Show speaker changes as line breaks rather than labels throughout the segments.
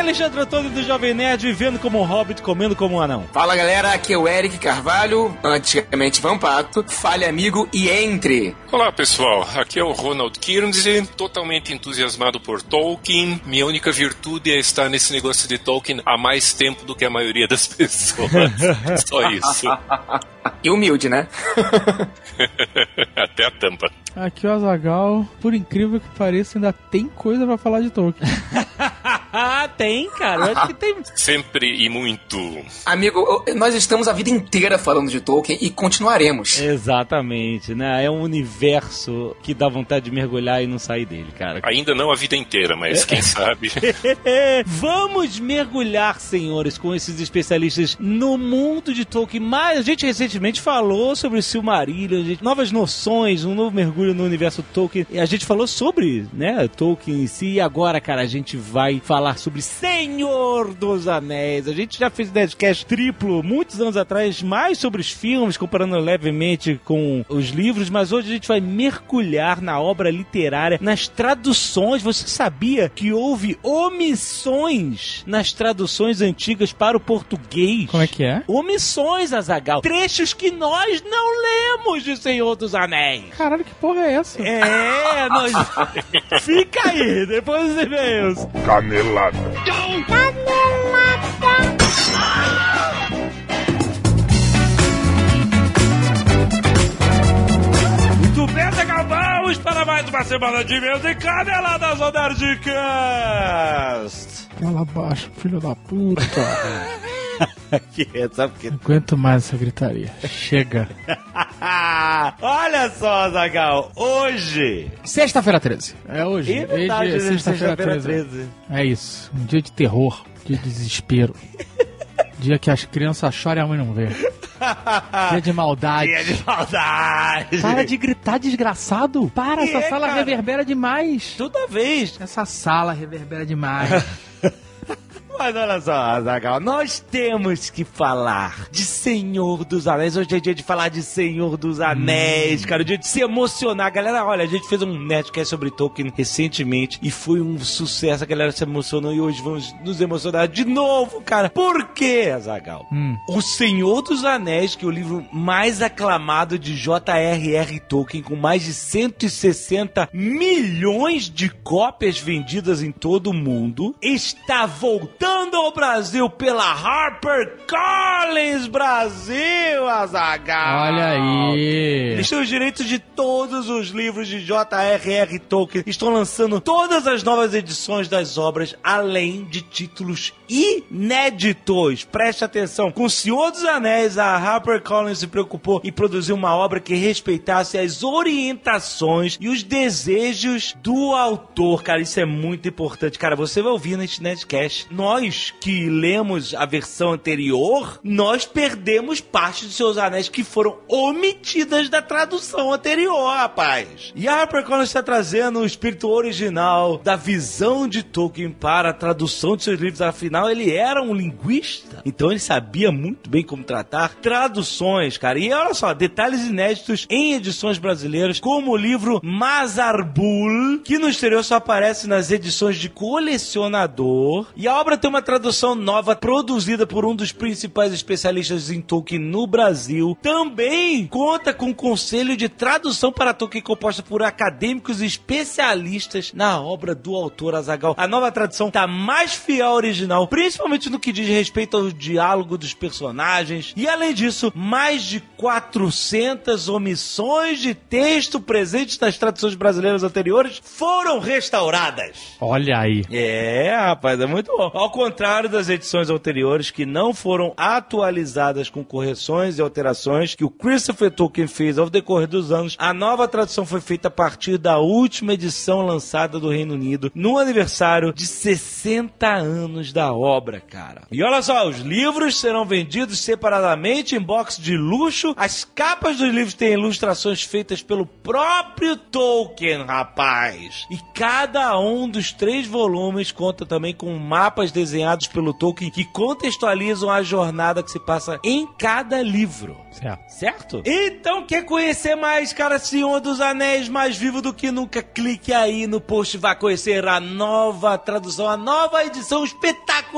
É Alexandre Antônio do Jovem Nerd, vivendo como um hobbit, comendo como um anão.
Fala galera, aqui é o Eric Carvalho, antigamente Vampato. Fale amigo e entre.
Olá pessoal, aqui é o Ronald Kirnsey, totalmente entusiasmado por Tolkien. Minha única virtude é estar nesse negócio de Tolkien há mais tempo do que a maioria das pessoas. Só isso.
E humilde, né?
Até a tampa.
Aqui o Azagal, por incrível que pareça, ainda tem coisa pra falar de Tolkien.
Ah, tem, cara. Eu acho que tem.
Sempre e muito.
Amigo, eu- nós estamos a vida inteira falando de Tolkien e continuaremos.
Exatamente, né? É um universo que dá vontade de mergulhar e não sair dele, cara.
Ainda não a vida inteira, mas quem sabe.
Vamos mergulhar, senhores, com esses especialistas no mundo de Tolkien. Mas a gente recentemente falou sobre o Silmarillion, gente, novas noções, um novo mergulho no universo Tolkien. E a gente falou sobre, né, Tolkien em si. E agora, cara, a gente vai falar sobre Senhor dos Anéis. A gente já fez Nerdcast triplo muitos anos atrás, mais sobre os filmes, comparando levemente com os livros. Mas hoje a gente vai mergulhar na obra literária, nas traduções. Você sabia que houve omissões nas traduções antigas para o português?
Como é que é?
Omissões, Azagal. Trechos que nós não lemos de Senhor dos Anéis.
Caralho, que porra é essa?
É, nós. Fica aí, depois dos e-mails.
Canelada.
Muito bem, Azagal, vamos para mais uma semana de e-mails e caneladas Nerdcast.
Cala baixo, filho da puta.
que é, sabe quê?
Não aguento mais essa gritaria. Chega.
Olha só, Azagal, hoje.
Sexta-feira 13. É hoje.
É verdade,
Hoje é
né?
sexta-feira 13. É isso. Um dia de terror. Dia de desespero. dia que as crianças choram e a mãe não vê. Dia de maldade.
Dia de maldade.
Para de gritar, desgraçado! Para,
Que
essa
é,
sala
cara?
reverbera demais!
Toda vez.
Essa sala reverbera demais.
Mas olha só, Azagal, nós temos que falar de Senhor dos Anéis. Hoje é dia de falar de Senhor dos Anéis, cara. Dia de se emocionar. Galera, olha, a gente fez um Nerdcast sobre Tolkien recentemente e foi um sucesso. A galera se emocionou e hoje vamos nos emocionar de novo, cara. Por quê, Azagal?
Hum.
O Senhor dos Anéis, que é o livro mais aclamado de J.R.R. Tolkien, com mais de 160 milhões de cópias vendidas em todo o mundo, está voltando ao Brasil pela HarperCollins Brasil, Azaghal.
Olha aí!
Eles têm os direitos de todos os livros de J.R.R. Tolkien. Estão lançando todas as novas edições das obras, além de títulos inéditos. Preste atenção. Com O Senhor dos Anéis, a HarperCollins se preocupou em produzir uma obra que respeitasse as orientações e os desejos do autor. Cara, isso é muito importante. Cara, você vai ouvir neste Nerdcast. Nós que lemos a versão anterior, nós perdemos parte de seus anéis que foram omitidas da tradução anterior, rapaz. E a HarperCollins está trazendo o espírito original da visão de Tolkien para a tradução de seus livros. Afinal, ele era um linguista, então ele sabia muito bem como tratar traduções, cara. E olha só, detalhes inéditos em edições brasileiras, como o livro Mazarbul, que no exterior só aparece nas edições de colecionador. E a obra tem uma tradução nova produzida por um dos principais especialistas em Tolkien no Brasil. Também conta com um conselho de tradução para Tolkien composta por acadêmicos e especialistas na obra do autor Azagal. A nova tradução está mais fiel ao original, principalmente no que diz respeito ao diálogo dos personagens. E além disso, mais de 400 omissões de texto presentes nas traduções brasileiras anteriores foram restauradas.
Olha aí.
É, rapaz, é muito bom. Ao contrário das edições anteriores que não foram atualizadas com correções e alterações que o Christopher Tolkien fez ao decorrer dos anos, a nova tradução foi feita a partir da última edição lançada do Reino Unido no aniversário de 60 anos da obra, cara. E olha só, os livros serão vendidos separadamente em box de luxo. As capas dos livros têm ilustrações feitas pelo próprio Tolkien, rapaz. E cada um dos três volumes conta também com mapas desenhados pelo Tolkien que contextualizam a jornada que se passa em cada livro.
Certo.
Certo? Então, quer conhecer mais, cara, Senhor dos Anéis, mais vivo do que nunca? Clique aí no post, vai conhecer a nova tradução, a nova edição espetacular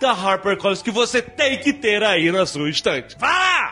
da HarperCollins que você tem que ter aí na sua estante. Vá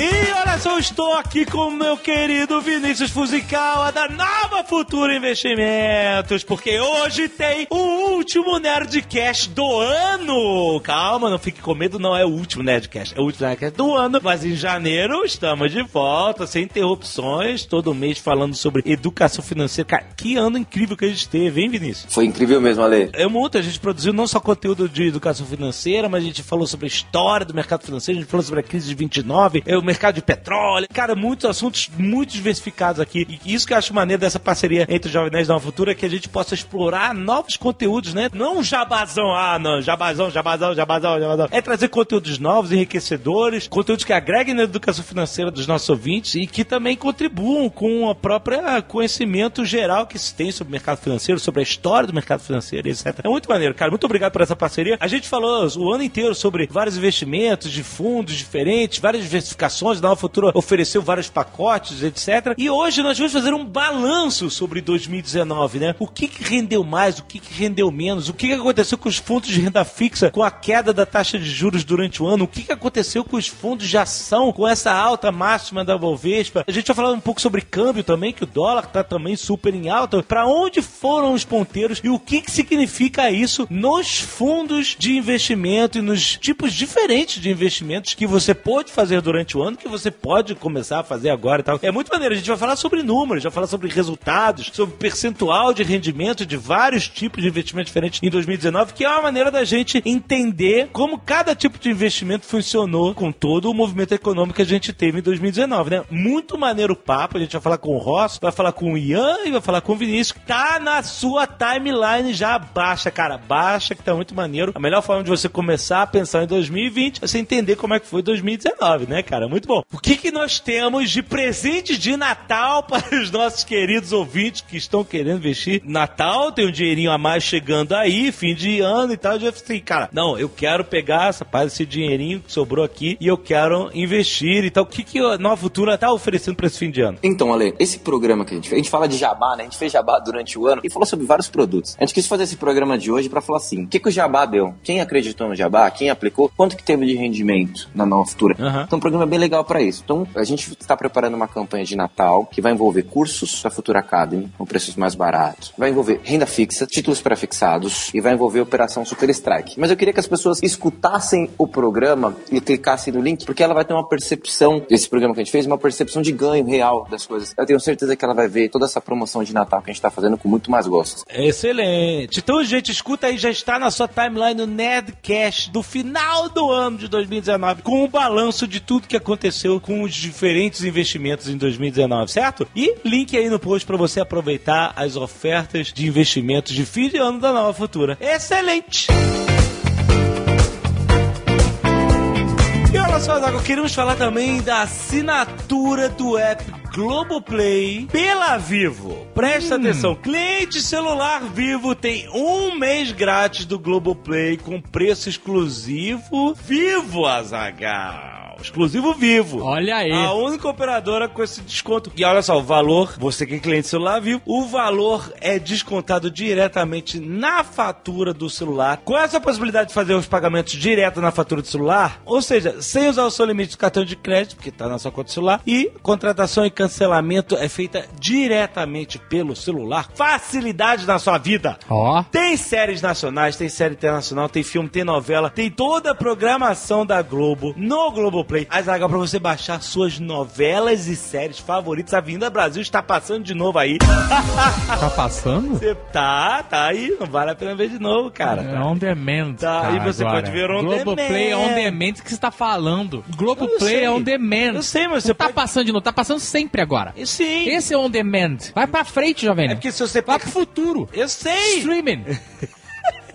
E olha só, eu estou aqui com o meu querido Vinícius Fuzikawa da Nova Futura Investimentos, porque hoje tem o último Nerdcast do ano. Calma, não fique com medo, não é o último Nerdcast, é o último Nerdcast do ano. Mas em janeiro estamos de volta, sem interrupções, todo mês falando sobre educação financeira. Cara, que ano incrível que a gente teve, hein, Vinícius?
Foi incrível mesmo, Ale.
É muito, a gente produziu não só conteúdo de educação financeira, mas a gente falou sobre a história do mercado financeiro, a gente falou sobre a crise de 29, é, o mercado de petróleo, cara, muitos assuntos muito diversificados aqui. E isso que eu acho maneiro dessa parceria entre o Jovem Nerd e Nova Futura é que a gente possa explorar novos conteúdos, né? Não um jabazão, ah, não, jabazão, jabazão, jabazão, jabazão. É trazer conteúdos novos, enriquecedores, conteúdos que agreguem na educação financeira dos nossos ouvintes e que também contribuam com a própria conhecimento geral que se tem sobre o mercado financeiro, sobre a história do mercado financeiro, etc. É muito maneiro, cara. Muito obrigado por essa parceria. A gente falou o ano inteiro sobre vários investimentos de fundos diferentes, várias diversificações. A Nova Futura ofereceu vários pacotes, etc. E hoje nós vamos fazer um balanço sobre 2019, né? O que, que rendeu mais, o que, que rendeu menos, o que, que aconteceu com os fundos de renda fixa com a queda da taxa de juros durante o ano, o que, que aconteceu com os fundos de ação com essa alta máxima da Bovespa. A gente vai falar um pouco sobre câmbio também, que o dólar tá também super em alta. Para onde foram os ponteiros e o que, que significa isso nos fundos de investimento e nos tipos diferentes de investimentos que você pode fazer durante o ano, que você pode começar a fazer agora e tal. É muito maneiro. A gente vai falar sobre números, vai falar sobre resultados, sobre percentual de rendimento de vários tipos de investimento diferentes em 2019, que é uma maneira da gente entender como cada tipo de investimento funcionou com todo o movimento econômico que a gente teve em 2019, né? Muito maneiro o papo. A gente vai falar com o Ross, vai falar com o Ian e vai falar com o Vinícius. Tá na sua timeline já. Baixa, cara. Baixa, que tá muito maneiro. A melhor forma de você começar a pensar em 2020 é você entender como é que foi 2019, né, cara? Muito bom. O que, que nós temos de presente de Natal para os nossos queridos ouvintes que estão querendo investir? Natal tem um dinheirinho a mais chegando aí, fim de ano e tal. Eu falei assim, cara, não, eu quero pegar essa parte desse dinheirinho que sobrou aqui e eu quero investir e tal. O que, que a Nova Futura tá oferecendo para esse fim de ano?
Então, Ale, esse programa que a gente fez, a gente fala de jabá, né? A gente fez jabá durante o ano e falou sobre vários produtos. A gente quis fazer esse programa de hoje para falar assim: o que, que o jabá deu? Quem acreditou no jabá? Quem aplicou? Quanto que teve de rendimento na Nova Futura?
Aham.
Então, o programa é bem legal para isso. Então, a gente está preparando uma campanha de Natal que vai envolver cursos da Futura Academy com preços mais baratos, vai envolver renda fixa, títulos pré-fixados e vai envolver operação Super Strike. Mas eu queria que as pessoas escutassem o programa e clicassem no link, porque ela vai ter uma percepção desse programa que a gente fez, uma percepção de ganho real das coisas. Eu tenho certeza que ela vai ver toda essa promoção de Natal que a gente está fazendo com muito mais gosto.
Excelente. Então, gente, escuta aí, já está na sua timeline o Nerdcast do final do ano de 2019, com um balanço de tudo que aconteceu com os diferentes investimentos em 2019, certo? E link aí no post para você aproveitar as ofertas de investimentos de fim de ano da Nova Futura. Excelente! E olha só, Zago, queremos falar também da assinatura do app Globoplay pela Vivo. Presta atenção, cliente celular Vivo tem um mês grátis do Globoplay com preço exclusivo Vivo Azagal. Exclusivo Vivo.
Olha aí.
A única operadora com esse desconto. E olha só, o valor, você que é cliente celular vivo, o valor é descontado diretamente na fatura do celular. Com essa possibilidade de fazer os pagamentos direto na fatura do celular, ou seja, sem usar o seu limite do cartão de crédito, porque está na sua conta celular, e contratação e cancelamento é feita diretamente pelo celular. Facilidade na sua vida.
Ó.
Tem séries nacionais, tem série internacional, tem filme, tem novela, tem toda a programação da Globo no Globoplay. Mas é legal pra você baixar suas novelas e séries favoritas. A Vinda Brasil está passando de novo aí.
Tá passando?
Você tá, tá aí. Não vale a pena ver de novo, cara.
É on demand.
Tá,
cara,
e você
agora.
pode ver on
Globoplay é
demand.
on demand. O que você tá falando? Globoplay é on demand.
Eu sei, mas
Não
você
tá
pode...
passando de novo, tá passando sempre agora.
Sim.
Esse é on demand. Vai pra frente, jovem.
É porque se você...
Vai pro futuro.
Eu sei.
Streaming.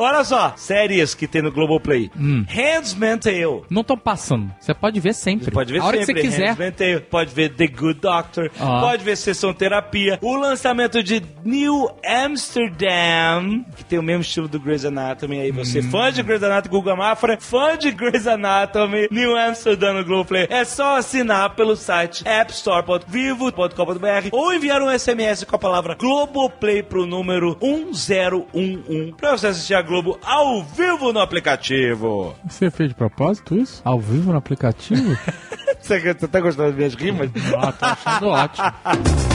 Olha só, séries que tem no Globoplay.
Hum.
Handsman Tale.
Não tô passando. Você pode ver sempre.
Você pode ver
A hora
sempre.
que você quiser.
Handmaid's Tale, pode ver The Good Doctor,
Ó.
pode ver Sessão Terapia, o lançamento de New Amsterdam, que tem o mesmo estilo do Grey's Anatomy. Aí você,
Hum.
fã de Grey's Anatomy, Google Mafra, fã de Grey's Anatomy, New Amsterdam no Globoplay. É só assinar pelo site appstore.vivo.com.br ou enviar um SMS com a palavra Globoplay pro número 1011 pra você assistir a Globo ao vivo no aplicativo.
Você fez de propósito isso? Ao vivo no aplicativo?
Você, você tá gostando das minhas rimas?
ah, tô achando ótimo.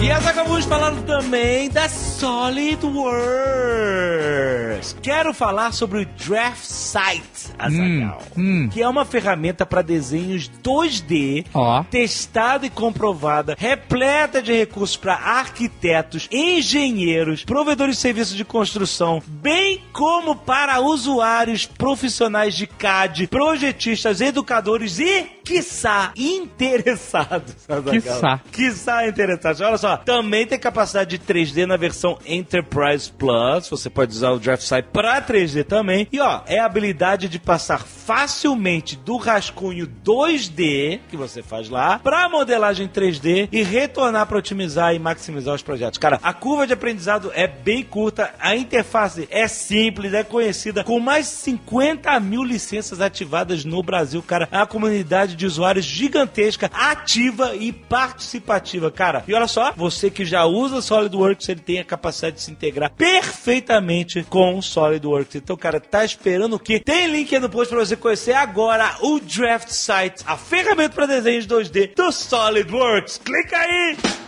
E as acabamos falando também da SolidWorks. Quero falar sobre o Draft Site, Azaghal,
hum.
que é uma ferramenta para desenhos 2D,
Ó.
testada e comprovada, repleta de recursos para arquitetos, engenheiros, provedores de serviços de construção, bem como para usuários profissionais de CAD, projetistas, educadores e, quiçá, interessados. Azaghal.
Quiçá.
Quiçá interessados. Olha só, também tem capacidade de 3D na versão Enterprise Plus. Você pode usar o Draft Site para 3D também. E ó, é a habilidade de passar facilmente do rascunho 2D que você faz lá para modelagem 3D e retornar para otimizar e maximizar os projetos. Cara, a curva de aprendizado é bem curta, a interface é simples, é conhecida, com mais de 50 mil licenças ativadas no Brasil, cara. É uma comunidade de usuários gigantesca, ativa e participativa, cara. E olha só, você que já usa SolidWorks, ele tem a capacidade de se integrar perfeitamente com o SolidWorks. Então, cara, tá esperando o quê? Tem link aí no post pra você conhecer agora o Draft Site, a ferramenta para desenhos 2D do SolidWorks. Clica aí!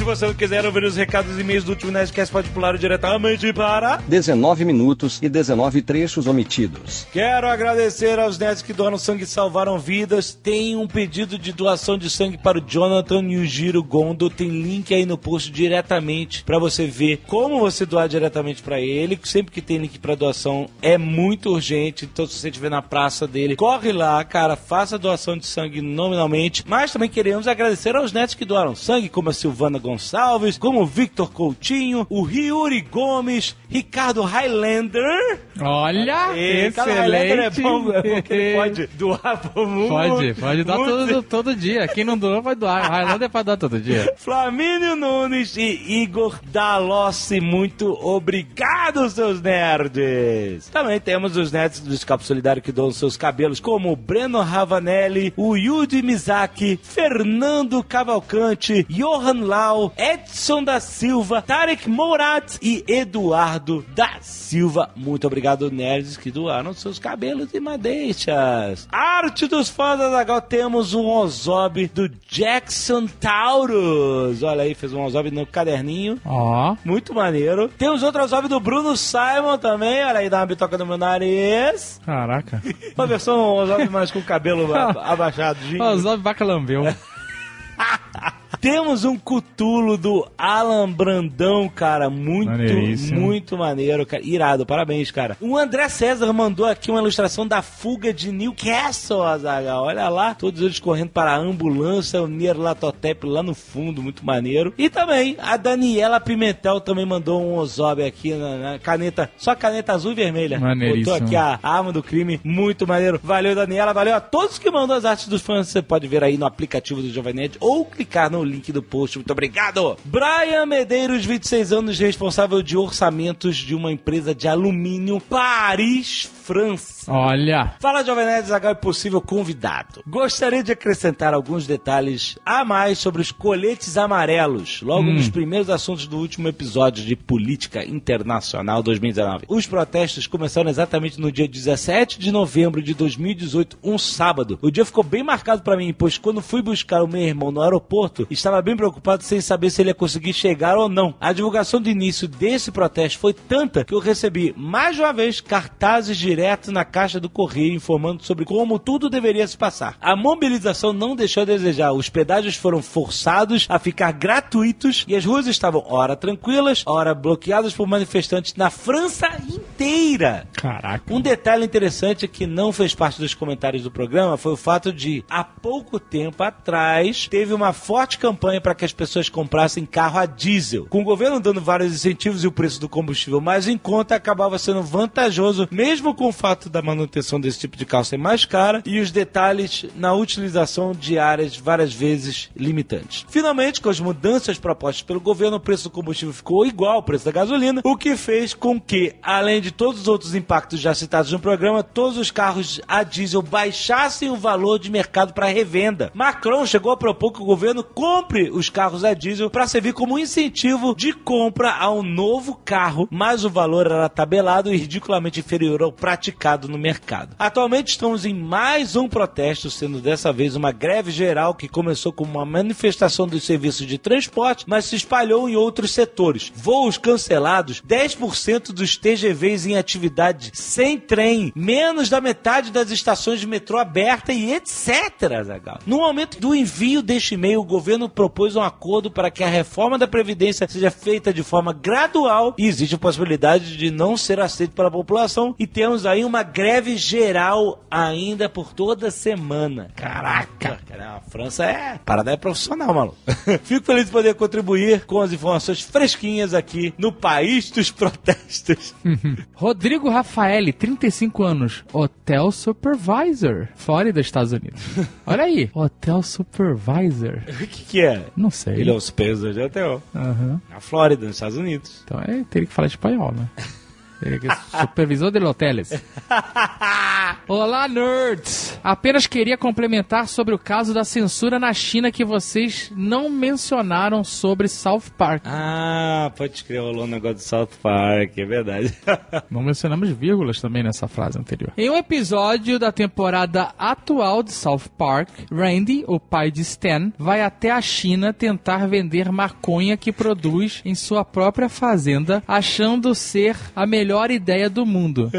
Se você não quiser ouvir os recados e e-mails do último Nerdcast, pode pular diretamente para...
19 minutos e 19 trechos omitidos.
Quero agradecer aos nerds que doaram sangue e salvaram vidas. Tem um pedido de doação de sangue para o Jonathan Yujiro Gondo. Tem link aí no post diretamente para você ver como você doar diretamente para ele. Sempre que tem link para doação é muito urgente. Então, se você estiver na praça dele, corre lá, cara, faça doação de sangue nominalmente. Mas também queremos agradecer aos nerds que doaram sangue, como a Silvana Gonçalves, como o Victor Coutinho, o Riuri Gomes, Ricardo Highlander.
Olha,
E, cara, Highlander é
excelente.
bom, é porque pode doar pro mundo.
Pode, pode doar
Muito-
todo, todo dia. Quem não doou, vai doar. Highlander é pra doar todo dia.
Flamínio Nunes e Igor Dalossi, muito obrigado, seus nerds! Também temos os nerds do Escapo Solidário que doam seus cabelos, como o Breno Ravanelli, o Yudi Mizaki, Fernando Cavalcante, Johan Lau, Edson da Silva, Tarek Morat e Eduardo da Silva. Muito obrigado, nerds, que doaram seus cabelos e madeixas. Arte dos fãs da Zagal, temos um Ozob do Jackson Taurus. Olha aí, fez um Ozob no caderninho.
Ó,
Muito maneiro. Temos outro Ozob do Bruno Simon também. Olha aí, dá uma bitoca no meu nariz.
caraca.
Uma versão Ozob mais com o cabelo a- abaixadinho.
Ó, o Zob Vaca lambeu.
Temos um cutulo do Alan Brandão, cara. Muito, muito maneiro, cara. Irado, parabéns, cara. O André César mandou aqui uma ilustração da fuga de Newcastle, Azaghal. Olha lá, todos eles correndo para a ambulância, o Nierlatotep lá no fundo, muito maneiro. E também a Daniela Pimentel também mandou um Ozob aqui na, na caneta, só caneta azul e vermelha.
Maneiríssimo.
Botou aqui a arma do crime, muito maneiro. Valeu, Daniela, valeu a todos que mandam as artes dos fãs. Você pode ver aí no aplicativo do Jovem Nerd ou clicar no link do post. Muito obrigado. Brian Medeiros, 26 anos, responsável de orçamentos de uma empresa de alumínio Paris, França.
Olha.
Fala Jovem Nerd Zagal é possível convidado. Gostaria de acrescentar alguns detalhes a mais sobre os coletes amarelos, logo nos primeiros assuntos do último episódio de Política Internacional 2019. Os protestos começaram exatamente no dia 17 de novembro de 2018, um sábado. O dia ficou bem marcado pra mim, pois quando fui buscar o meu irmão no aeroporto, estava bem preocupado sem saber se ele ia conseguir chegar ou não. A divulgação do início desse protesto foi tanta que eu recebi mais uma vez cartazes direto na caixa do correio informando sobre como tudo deveria se passar. A mobilização não deixou a desejar. Os pedágios foram forçados a ficar gratuitos e as ruas estavam ora tranquilas, ora bloqueadas por manifestantes na França inteira.
Caraca.
Um detalhe interessante que não fez parte dos comentários do programa foi o fato de, há pouco tempo atrás, teve uma forte campanha para que as pessoas comprassem carro a diesel. Com o governo dando vários incentivos e o preço do combustível mais em conta, acabava sendo vantajoso, mesmo com o fato da manutenção desse tipo de carro ser mais cara e os detalhes na utilização de áreas várias vezes limitantes. Finalmente, com as mudanças propostas pelo governo, o preço do combustível ficou igual ao preço da gasolina, o que fez com que, além de todos os outros impactos já citados no programa, todos os carros a diesel baixassem o valor de mercado para revenda. Macron chegou a propor que o governo compre os carros a diesel para servir como incentivo de compra a um novo carro, mas o valor era tabelado e ridiculamente inferior ao praticado no mercado. Atualmente estamos em mais um protesto, sendo dessa vez uma greve geral que começou como uma manifestação dos serviços de transporte, mas se espalhou em outros setores. Voos cancelados, 10% dos TGVs em atividade sem trem, menos da metade das estações de metrô aberta e etc. No momento do envio deste e-mail, o governo propôs um acordo para que a reforma da Previdência seja feita de forma gradual e existe a possibilidade de não ser aceito pela população e temos aí uma greve geral ainda por toda semana. Caraca! A França é. Parada é profissional, maluco. Fico feliz de poder contribuir com as informações fresquinhas aqui no país dos protestos.
Rodrigo Rafaeli, 35 anos, Hotel Supervisor, Flórida, Estados Unidos. Olha aí, Hotel Supervisor.
O que, que é?
Não sei.
Ele é o supervisor de hotel.
Aham.
Na Flórida, nos Estados Unidos.
Então é, teria que falar espanhol, né? Teria que supervisor de hotéis. Olá, nerds! Apenas queria complementar sobre o caso da censura na China que vocês não mencionaram sobre South Park.
Ah, pode escrever rolou um negócio do South Park, é verdade.
Não mencionamos vírgulas também nessa frase anterior. Em um episódio da temporada atual de South Park, Randy, o pai de Stan, vai até a China tentar vender maconha que produz em sua própria fazenda, achando ser a melhor ideia do mundo,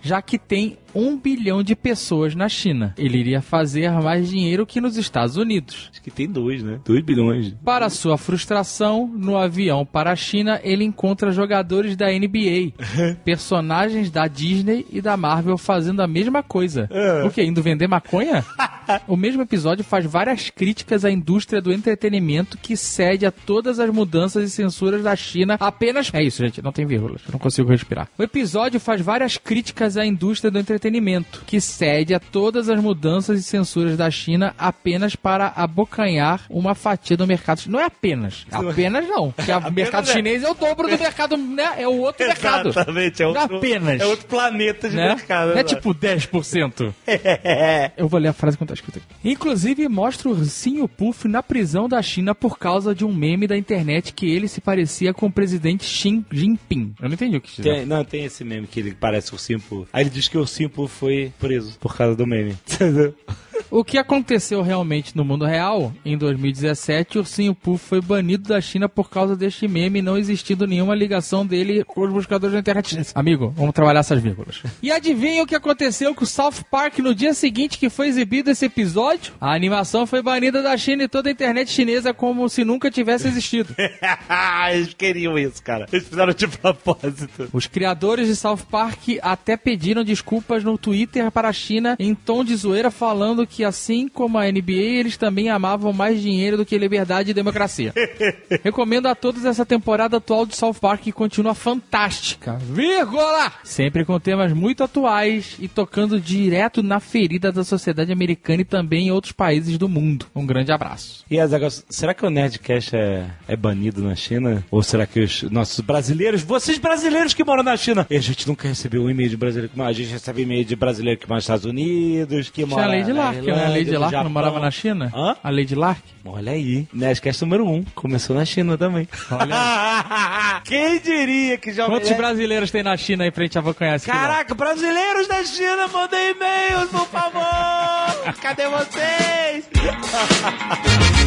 já que tem um bilhão de pessoas na China. Ele iria fazer mais dinheiro que nos Estados Unidos.
Acho que tem dois, né? Dois bilhões.
Para sua frustração, no avião para a China, ele encontra jogadores da NBA, personagens da Disney e da Marvel fazendo a mesma coisa. O que? Indo vender maconha? o mesmo episódio faz várias críticas à indústria do entretenimento que cede a todas as mudanças e censuras da China apenas. É isso, gente, não tem vírgulas, eu não consigo respirar. O episódio faz várias críticas à indústria do entretenimento, que cede a todas as mudanças e censuras da China apenas para abocanhar uma fatia do mercado. Não é apenas. Apenas não. Porque o mercado
é.
chinês é o dobro do mercado, né? É o outro mercado.
Exatamente, é
Não
outro,
apenas.
é outro planeta de
né?
mercado.
Não é
né?
tipo 10%. Eu vou ler a frase que tá escrita aqui. Inclusive, mostra o ursinho Puff na prisão da China por causa de um meme da internet que ele se parecia com o presidente Xi Jinping. Eu não entendi o que isso
Tem- não, tem esse meme que ele parece o ursinho Puff. Aí ele diz que o ursinho Puff foi preso por causa do meme.
O que aconteceu realmente no mundo real? Em 2017, o Ursinho Puff foi banido da China por causa deste meme, não existindo nenhuma ligação dele com os buscadores da internet. Amigo, vamos trabalhar essas vírgulas. E adivinha o que aconteceu com o South Park no dia seguinte que foi exibido esse episódio? A animação foi banida da China e toda a internet chinesa como se nunca tivesse existido.
Eles queriam isso, cara. Eles fizeram de propósito.
Os criadores de South Park até pediram desculpas no Twitter para a China em tom de zoeira, falando que assim como a NBA, eles também amavam mais dinheiro do que liberdade e democracia. Recomendo a todos essa temporada atual de South Park que continua fantástica. Vírgula! Sempre com temas muito atuais e tocando direto na ferida da sociedade americana e também em outros países do mundo. Um grande abraço.
E Azaghal, será que o Nerdcast é, é banido na China? Ou será que os nossos brasileiros, vocês brasileiros que moram na China, e a gente nunca recebeu um e-mail de brasileiro que mora, a gente recebe e-mail de brasileiro que mora nos Estados Unidos, que
Tinha
mora
a Lady
na
Lark, né? A Lady Lark não morava na China?
Hã?
A Lady Lark?
Olha aí, Nerdcast número 1, um, começou na China também.
Olha
Quem diria que já
Quantos brasileiros tem na China aí pra gente abocanhar esse?
Caraca, brasileiros da China, mandem e-mails, por favor! Cadê vocês?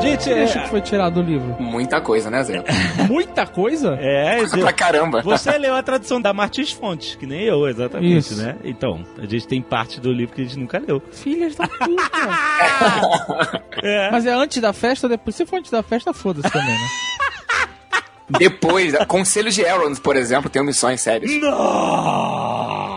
Gente,
Você acha que foi tirado do livro?
Muita coisa, né, Zé?
Muita coisa?
é,
Coisa pra caramba.
Você leu a tradução da Martins Fontes, que nem eu, exatamente,
Isso.
né? Então, a gente tem parte do livro que a gente nunca leu.
Filhas da puta.
É.
Mas é antes da festa ou depois? Se for antes da festa, foda-se também, né?
Depois, Conselhos de Elrond, por exemplo, tem omissões sérias.
Não!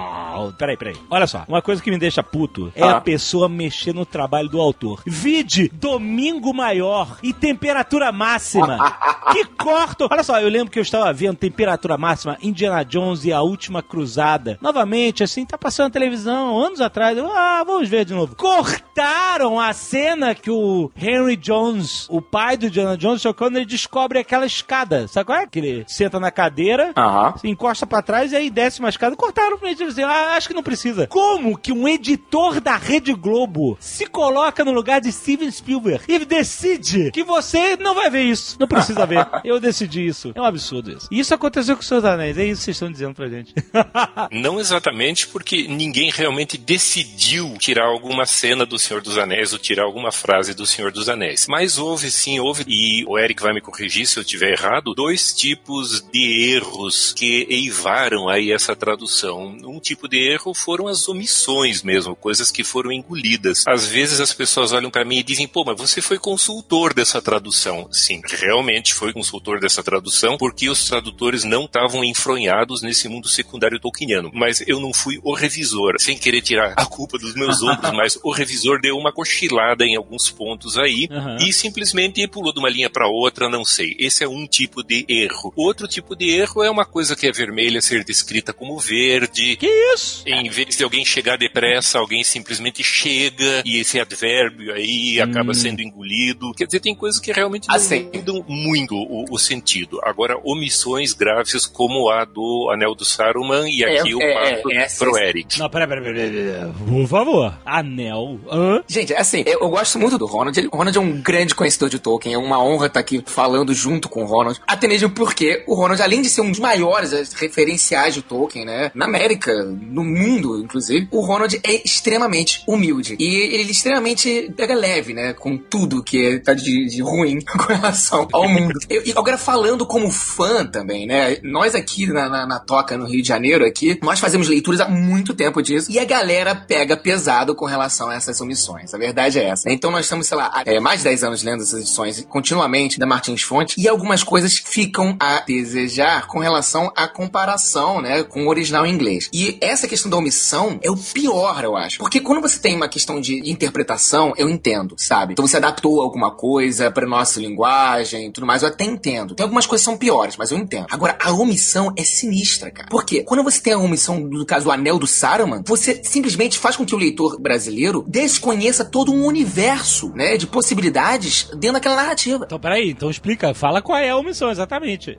Peraí, peraí. Olha só, uma coisa que me deixa puto é
Ah.
a pessoa mexer no trabalho do autor. Vide Domingo Maior e Temperatura Máxima. que cortam. Olha só, eu lembro que eu estava vendo Temperatura Máxima, Indiana Jones e a Última Cruzada. Novamente, assim, tá passando na televisão, anos atrás. Eu, ah, vamos ver de novo. Cortaram a cena que o Henry Jones, o pai do Indiana Jones, quando ele descobre aquela escada. Sabe qual é? Que ele senta na cadeira,
Aham.
se encosta pra trás e aí desce uma escada. Cortaram pra gente dizer, ah, acho que não precisa. Como que um editor da Rede Globo se coloca no lugar de Steven Spielberg e decide que você não vai ver isso? Não precisa ver. Eu decidi isso. É um absurdo isso. E isso aconteceu com os seus anéis. É isso que vocês estão dizendo pra gente.
Não exatamente porque ninguém realmente decidiu tirar alguma cena do Senhor dos Anéis ou tirar alguma frase do Senhor dos Anéis. Mas houve sim, houve, e o Eric vai me corrigir se eu estiver errado, dois tipos de erros que eivaram aí essa tradução. Um tipo de erro foram as omissões mesmo, coisas que foram engolidas. Às vezes as pessoas olham para mim e dizem, pô, mas você foi consultor dessa tradução. Sim, realmente foi consultor dessa tradução, porque os tradutores não estavam enfronhados nesse mundo secundário tolkieniano. Mas eu não fui o revisor, sem querer tirar a culpa dos meus ombros, mas o revisor deu uma cochilada em alguns pontos aí
Aham.
e simplesmente pulou de uma linha para outra, não sei. Esse é um tipo de erro. Outro tipo de erro é uma coisa que é vermelha ser descrita como verde.
que isso?
Em vez de alguém chegar depressa, alguém simplesmente chega e esse advérbio aí acaba sendo engolido. Quer dizer, tem coisas que realmente não
Assim.
mudam muito o, o sentido. Agora, omissões graves como a do Anel do Saruman e
É,
aqui eu
é,
passo
é, é,
pro. Eric.
Não, peraí, peraí, peraí, peraí. Por favor. Anel. Hã?
Gente, assim, eu, eu gosto muito do Ronald. Ele- o Ronald é um grande conhecedor de Tolkien. É uma honra estar aqui falando junto com o Ronald. Até mesmo porque o Ronald, além de ser um dos maiores referenciais de Tolkien, né? Na América, no mundo, inclusive, o Ronald é extremamente humilde. E ele extremamente pega leve, né? Com tudo que tá de, de ruim com relação ao mundo. Eu- e agora, falando como fã também, né? Nós aqui na, na, na Toca, no Rio de Janeiro, aqui, nós fazemos leituras há muito tempo disso. E a galera pega pesado com relação a essas omissões. A verdade é essa. Então nós estamos, sei lá, há, é, mais de 10 anos lendo essas edições continuamente da Martins Fonte. E algumas coisas ficam a desejar com relação à comparação, né? Com o original em inglês. E essa questão da omissão é o pior, eu acho. Porque quando você tem uma questão de interpretação, eu entendo, sabe? Então você adaptou alguma coisa pra nossa linguagem e tudo mais, eu até entendo. Tem algumas coisas que são piores, mas eu entendo. Agora, a omissão é sinistra, cara. Porque quando você tem a omissão, no caso, o Anel do Saruman, você simplesmente faz com que o leitor brasileiro desconheça todo um universo, né, de possibilidades dentro daquela narrativa.
Então, peraí, então explica, fala qual é a omissão exatamente.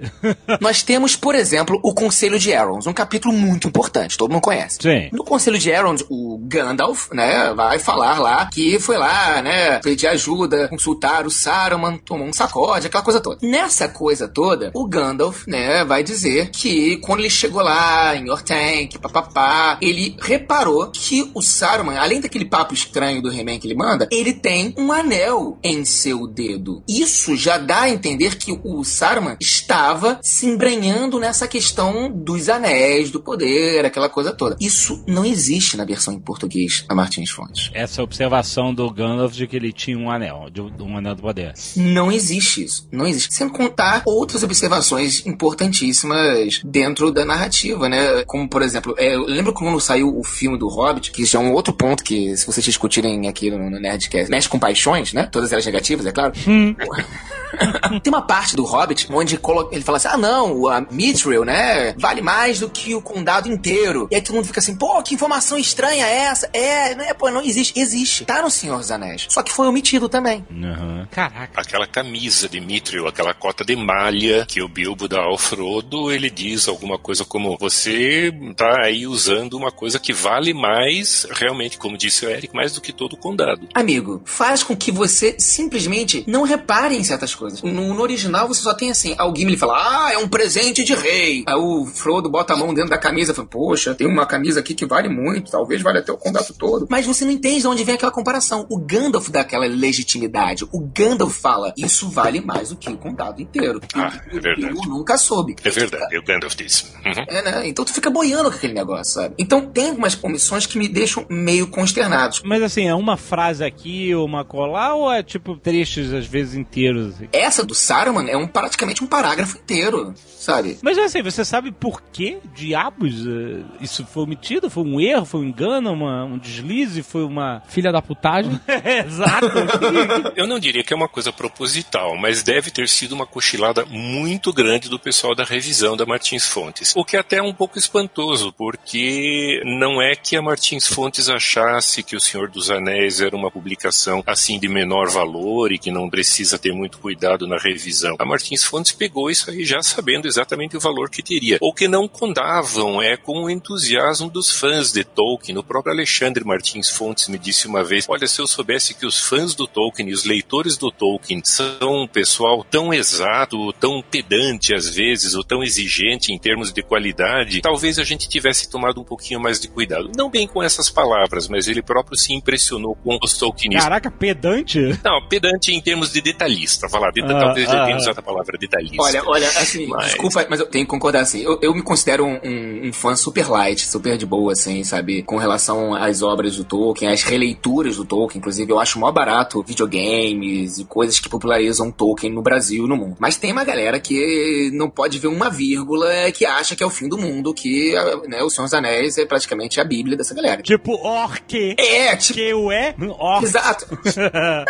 Nós temos, por exemplo, o Conselho de Elrond, um capítulo muito importante, todo mundo conhece.
Sim.
No Conselho de Elrond, o Gandalf, né, vai falar lá que foi lá, né, pedir ajuda, consultar o Saruman, tomou um sacode, aquela coisa toda. Nessa coisa toda, o Gandalf, né, vai dizer que quando ele chegou lá em Orthanc, papapá, ele reparou que o Saruman, além daquele papo estranho do He-Man que ele manda, ele tem um anel em seu dedo. Isso já dá a entender que o Saruman estava se embrenhando nessa questão dos anéis, do poder, aquela coisa toda. Isso não existe na versão em português da Martins Fontes.
Essa observação do Gandalf de que ele tinha um anel, de um anel do poder.
Não existe isso. Não existe. Sem contar outras observações importantíssimas dentro da narrativa, né? Como, por exemplo, é, eu lembro quando saiu o filme do Hobbit, que já é um outro ponto que, se vocês discutirem aqui no, no Nerdcast, mexe com paixões, né? Todas elas negativas, é claro. Tem uma parte do Hobbit onde ele fala assim: ah, não, a Mithril, né? Vale mais do que o condado inteiro. E aí todo mundo fica assim: pô, que informação estranha é essa? É, né? Pô, não existe. Existe. Tá no Senhor dos Anéis. Só que foi omitido também.
Uhum. Caraca.
Aquela camisa de Mithril, aquela cota de malha que o Bilbo dá ao Frodo, ele diz alguma coisa como: Você tá aí usando uma coisa que vale mais, realmente, como disse o Eric, mais do que todo o condado.
Amigo, faz com que você simplesmente não repare em certas coisas. No, no original você só tem assim, alguém ele fala, ah, é um presente de rei. Aí o Frodo bota a mão dentro da camisa e fala, poxa, tem uma uma camisa aqui que vale muito, talvez vale até o condado todo. Mas você não entende de onde vem aquela comparação. O Gandalf dá aquela legitimidade. O Gandalf fala, isso vale mais do que o condado inteiro.
Ah,
E-
é verdade.
Eu nunca soube.
É verdade, o Gandalf disse. Uhum.
É, né? Então tu fica boiando com aquele negócio, sabe? Então tem algumas comissões que me deixam meio consternados.
Mas assim, é uma frase aqui, uma colar, ou é tipo trechos, às vezes, inteiros? assim?
Essa do Saruman é um, praticamente um parágrafo inteiro, sabe?
Mas assim, você sabe por que diabos eh, isso foi omitido? Foi um erro? Foi um engano? Uma, um deslize? Foi uma.
Filha da putagem.
Exato!
Eu não diria que é uma coisa proposital, mas deve ter sido uma cochilada muito grande do pessoal da revisão da Martins Fontes. O que até é um pouco espantoso, porque não é que a Martins Fontes achasse que O Senhor dos Anéis era uma publicação assim de menor valor e que não precisa ter muito cuidado na revisão. A Martins Fontes pegou isso aí já sabendo exatamente o valor que teria. O que não condavam é com o entusiasmo dos fãs de Tolkien. O próprio Alexandre Martins Fontes me disse uma vez: Olha, se eu soubesse que os fãs do Tolkien e os leitores do Tolkien são um pessoal tão exato, tão pedante às vezes, ou tão exigente em termos de qualidade, talvez a gente tivesse tomado um pouquinho mais de cuidado. Não bem com essas palavras, mas ele próprio se impressionou com os Tolkienistas.
Caraca, pedante?
Não, pedante em termos de detalhista. Falar, de,
Ah,
talvez ele tenha
ah.
usado a palavra detalhista.
Olha, olha, assim,
Mas-
desculpa, mas eu tenho que concordar assim. Eu, eu me considero um, um- um fã super light, super de boa, assim, sabe? Com relação às obras do Tolkien, às releituras do Tolkien. Inclusive, eu acho mó barato videogames e coisas que popularizam Tolkien no Brasil e no mundo. Mas tem uma galera que não pode ver uma vírgula que acha que é o fim do mundo, que né, o Senhor dos Anéis é praticamente a Bíblia dessa galera.
Tipo, orque.
É, tipo.
Que o é? Orque.
Exato.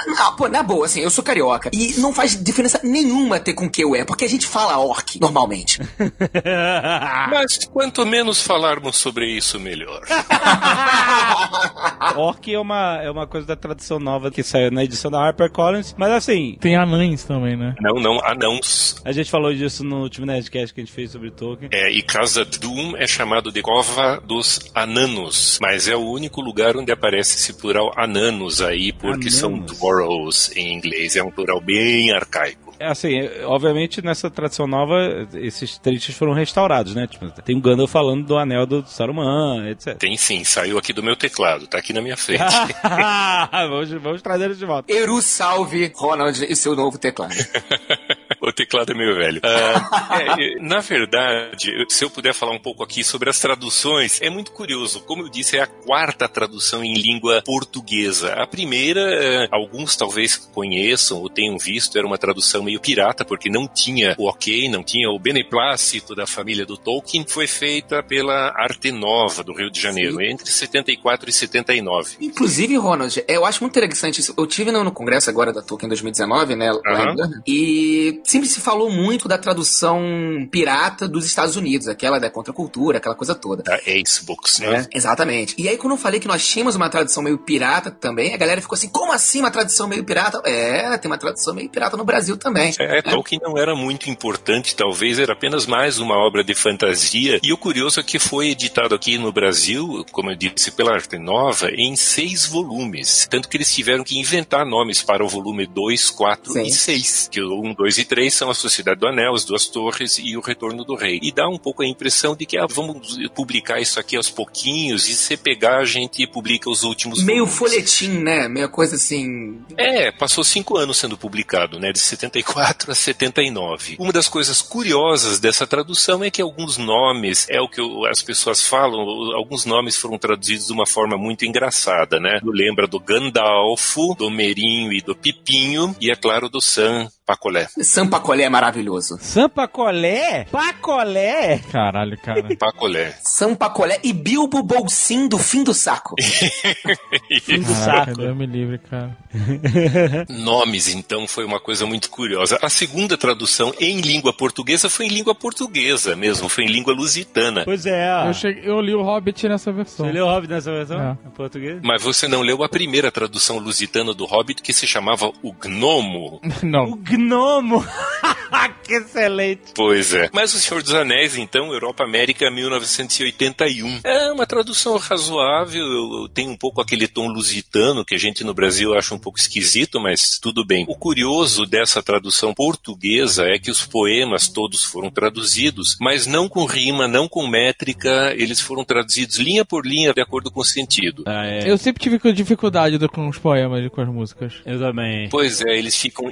Não, pô, na boa, assim, eu sou carioca. E não faz diferença nenhuma ter com que eu é, porque a gente fala orc normalmente.
Mas quanto menos falarmos sobre isso, melhor.
Orc é uma, é uma coisa da tradução nova que saiu na edição da HarperCollins. Mas assim,
Tem anões também, né?
Não, não, anãos.
a gente falou disso no último Nerdcast que a gente fez sobre Tolkien.
É, e Casa Doom é chamado de Cova dos Ananos, mas é o único lugar onde aparece esse plural ananos aí, porque são
Ananos.
dwarves em inglês, é um plural bem arcaico.
É assim, é, obviamente nessa tradução nova, esses trechos foram restaurados, né? Tipo, tem o Gandalf falando do anel do Saruman, etc.
Tem sim, saiu aqui do meu teclado, tá aqui na minha frente.
vamos, vamos trazer ele de volta.
Eru salve Ronald e seu novo teclado.
o teclado é meio velho. Ah, é, na verdade, se eu puder falar um pouco aqui sobre as traduções, é muito curioso. Como eu disse, é a quarta tradução em língua portuguesa. A primeira, eh, alguns talvez conheçam ou tenham visto, era uma tradução meio pirata, porque não tinha o ok, não tinha o beneplácito da família do Tolkien. Foi feita pela Arte Nova do Rio de Janeiro,
Sim.
entre 74 e 79.
Inclusive, Ronald, eu acho muito interessante isso. Eu tive no, no congresso agora da Tolkien 2019, né? lá em e sempre se falou muito da tradução pirata dos Estados Unidos, aquela da contracultura, aquela coisa toda.
Da Ace Books, né?
Exatamente. E aí, quando eu falei que nós tínhamos uma tradução meio pirata também, a galera ficou assim: como assim uma tradução meio pirata? É, tem uma tradução meio pirata no Brasil também.
É, Tolkien não era muito importante, talvez era apenas mais uma obra de fantasia. E o curioso é que foi editado aqui no Brasil, como eu disse, pela Arte Nova, em seis volumes. Tanto que eles tiveram que inventar nomes para o volume 2, 4
Sim.
e 6. Que o 1, 2 e 3 são a Sociedade do Anel, as Duas Torres e o Retorno do Rei. E dá um pouco a impressão de que ah, vamos publicar isso aqui aos pouquinhos, e se pegar a gente publica os últimos
Meio
volumes.
folhetim, né? Meio coisa assim.
É, passou cinco anos sendo publicado, né, de 74 a 79. Uma das coisas curiosas dessa tradução é que alguns nomes, é o que as pessoas falam, alguns nomes foram traduzidos de uma forma muito engraçada, né? Lembra do Gandalfo, do Merinho e do Pipinho, e é claro do Sam Pacolé.
Sampacolé é maravilhoso.
Sampacolé? Pacolé?
Caralho, cara.
Pacolé.
Sampacolé e Bilbo Bolsim do fim do saco.
Fim do
Caraca,
saco.
Deus me livre, cara.
Nomes, então, foi uma coisa muito curiosa. A segunda tradução em língua portuguesa foi em língua portuguesa mesmo, foi em língua lusitana.
Pois é.
Eu, cheguei, eu li o Hobbit nessa versão.
Você leu o Hobbit nessa versão?
É.
Em português?
Mas você não leu a primeira tradução lusitana do Hobbit que se chamava O Gnomo?
O
Não.
Gnomo!
que excelente.
Pois é. Mas O Senhor dos Anéis, então, Europa América 1981. É uma tradução razoável, tem um pouco aquele tom lusitano que a gente no Brasil acha um pouco esquisito, mas tudo bem. O curioso dessa tradução portuguesa é que os poemas todos foram traduzidos, mas não com rima, não com métrica, eles foram traduzidos linha por linha de acordo com o sentido.
Ah, é.
Eu sempre tive dificuldade com os poemas e com as músicas.
Eu também.
Pois é, eles ficam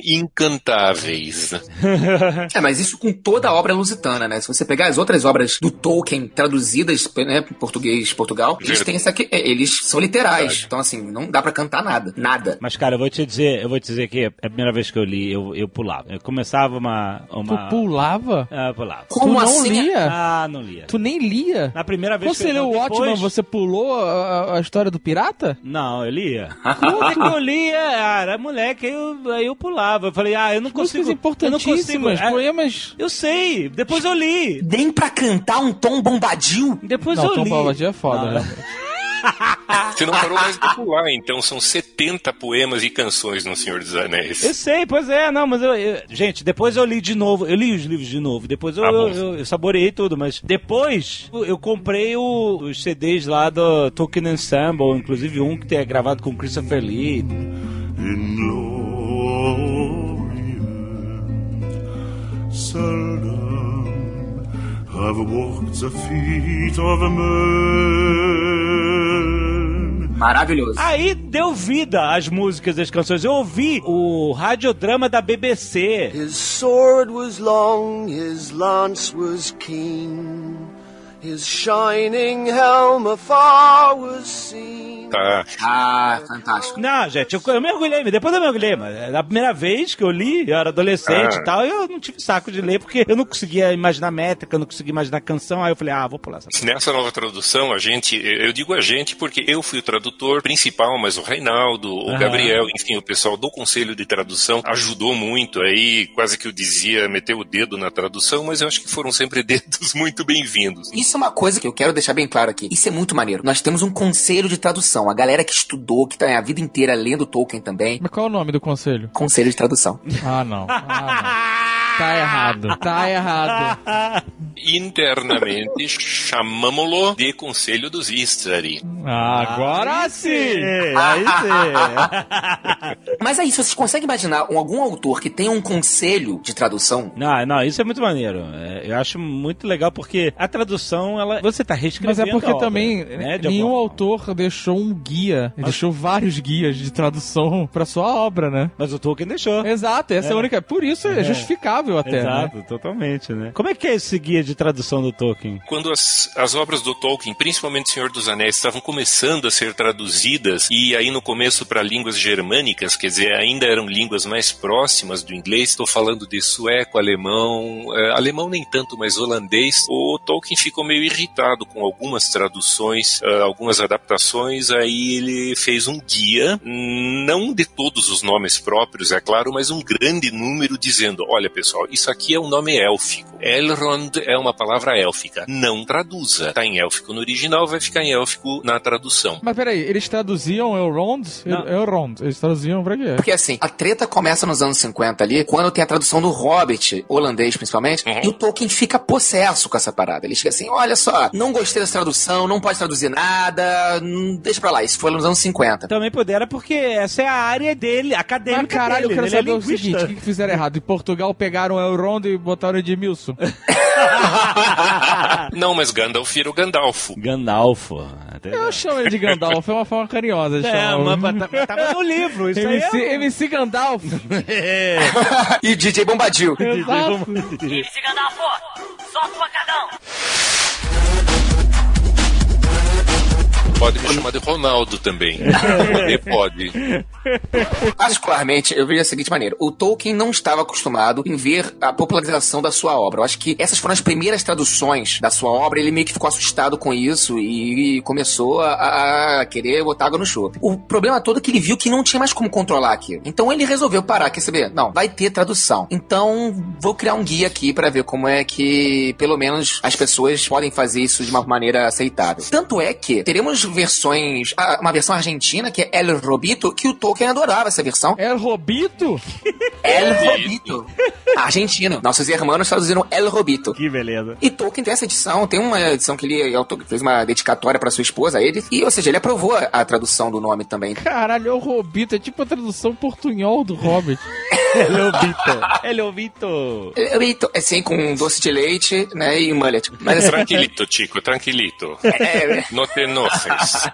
É, mas isso com toda a obra lusitana, né? Se você pegar as outras obras do Tolkien traduzidas né, em português Portugal, eles têm essa aqui, é, eles são literais. Então, assim, não dá pra cantar nada. Nada.
Mas, cara, eu vou te dizer, eu vou te dizer que a primeira vez que eu li, eu, eu pulava. Eu começava uma. uma...
Tu pulava?
Ah, eu pulava.
tu
Como
não
assim?
lia?
Ah, não lia.
Tu nem lia?
Na primeira vez
Quando
que
você
eu
leu o
depois-
Watchman, você pulou a, a história do pirata?
Não, eu lia. Tudo que eu lia, era moleque, aí eu, aí eu pulava. Eu falei, ah, eu não consigo.
Músicas
eu não
importantíssimas,
consigo. É,
poemas...
eu sei, depois eu li.
Nem pra cantar um tom bombadil.
Depois
Não,
eu
Tom
li.
Bombadil é foda,
Não,
né?
Você não parou mais de pular, então são 70 poemas e canções no Senhor dos Anéis.
Eu sei, pois é, não, mas eu, eu- Gente, depois eu li de novo. Eu li os livros de novo. Depois eu,
bom.
eu, eu- eu saboreei tudo, mas depois eu, eu comprei o- os CDs lá do Tolkien Ensemble, inclusive um que é gravado com Christopher Lee.
In seldom have walked the feet of men.
Maravilhoso.
Aí deu vida às músicas, às canções. Eu ouvi o radiodrama da BBC.
His sword was long, his lance was keen, his shining helm afar was seen.
Tá.
Ah, fantástico.
Não, gente, eu, eu mergulhei, depois eu mergulhei, mas na primeira vez que eu li, eu era adolescente
Ah.
e tal, eu não tive saco de ler, porque eu não conseguia imaginar métrica, eu não conseguia imaginar canção, aí eu falei, ah, vou pular essa.
Nessa nova tradução, a gente, eu digo a gente porque eu fui o tradutor principal, mas o Reinaldo, o
Aham.
Gabriel, enfim, o pessoal do Conselho de Tradução ajudou muito aí, quase que eu dizia, meteu o dedo na tradução, mas eu acho que foram sempre dedos muito bem-vindos.
Isso é uma coisa que eu quero deixar bem claro aqui. Isso é muito maneiro. Nós temos um conselho de tradução. A galera que estudou, que tá a vida inteira lendo Tolkien também.
Mas qual é o nome do conselho?
Conselho de tradução.
Ah, não. Ah, não. Tá errado. Tá errado.
Internamente, chamamos-lo de Conselho dos Istari.
Agora sim!
É, aí sim.
Mas é isso, vocês conseguem imaginar um- algum autor que tenha um conselho de tradução?
Não, não, isso é muito maneiro. É, eu acho muito legal porque a tradução, ela, você tá reescrevendo
Mas é porque
a obra,
também
né, de
nenhum
alguma
autor deixou um guia. Ele deixou vários guias de tradução pra sua obra, né?
Mas o Tolkien deixou.
Exato, essa é, a única. Por isso é, justificável até.
Exato,
Né?
totalmente, né? Como é que é esse guia de tradução do Tolkien?
Quando as, as obras do Tolkien, principalmente Senhor dos Anéis, estavam começando a ser traduzidas, e aí no começo para línguas germânicas, quer dizer, ainda eram línguas mais próximas do inglês, estou falando de sueco, alemão, eh, alemão nem tanto, mas holandês, o Tolkien ficou meio irritado com algumas traduções, eh, algumas adaptações, aí ele fez um guia, não de todos os nomes próprios, é claro, mas um grande número dizendo, olha pessoal, isso aqui é um nome élfico, Elrond é uma palavra élfica, não traduza, tá em élfico no original, vai ficar em élfico na tradução.
Mas peraí, eles traduziam Elrond?
Não.
Elrond. Eles traduziam pra quê?
Porque assim, a treta começa nos anos 50 ali, quando tem a tradução do Hobbit, holandês principalmente,
Uhum.
e o Tolkien fica possesso com essa parada. Ele chega assim: olha só, não gostei dessa tradução, não pode traduzir nada, hum, deixa pra lá. Isso foi nos anos 50.
Também pudera porque essa é a área dele, acadêmica
Mas caralho, eu
dele.
quero
ele é
saber o
linguista.
seguinte: o que, fizeram errado? Em Portugal pegaram Elrond e botaram Edmilson.
Não, mas Gandalf era o Gandalfo.
Gandalfo.
Eu chamo ele de Gandalf, é uma forma carinhosa. de
É,
chamar.
mas tá- tava no livro, isso aí
MC,
é...
MC Gandalf.
e DJ Bombadil.
Exato.
MC Gandalfo, solta o pancadão.
Pode me chamar de Ronaldo também. Poder pode.
Particularmente, eu vejo da seguinte maneira: o Tolkien não estava acostumado em ver a popularização da sua obra. Eu acho que essas foram as primeiras traduções da sua obra. Ele meio que ficou assustado com isso e começou a, a querer botar água no chope. O problema todo é que ele viu que não tinha mais como controlar aquilo. Então ele resolveu parar. Quer saber? Não, vai ter tradução. Então vou criar um guia aqui para ver como é que, pelo menos, as pessoas podem fazer isso de uma maneira aceitável. Tanto é que teremos versões. Uma versão argentina, que é El Robito, que o Tolkien adorava essa versão.
El Robito?
El Robito. Argentino. Nossos irmãos traduziram El Robito.
Que beleza.
E Tolkien tem essa edição, tem uma edição que ele auto- fez uma dedicatória pra sua esposa, ele, e, ou seja, ele aprovou a, tradução do nome também.
Caralho, é o Robito. É tipo a tradução portunhol do Hobbit.
Ele é o Vitor. Ele é o Vitor.
El Robito, assim, com doce de leite, né, e mullet. Mas assim,
Tranquilito, Chico, tranquilito.
é,
No te enojes.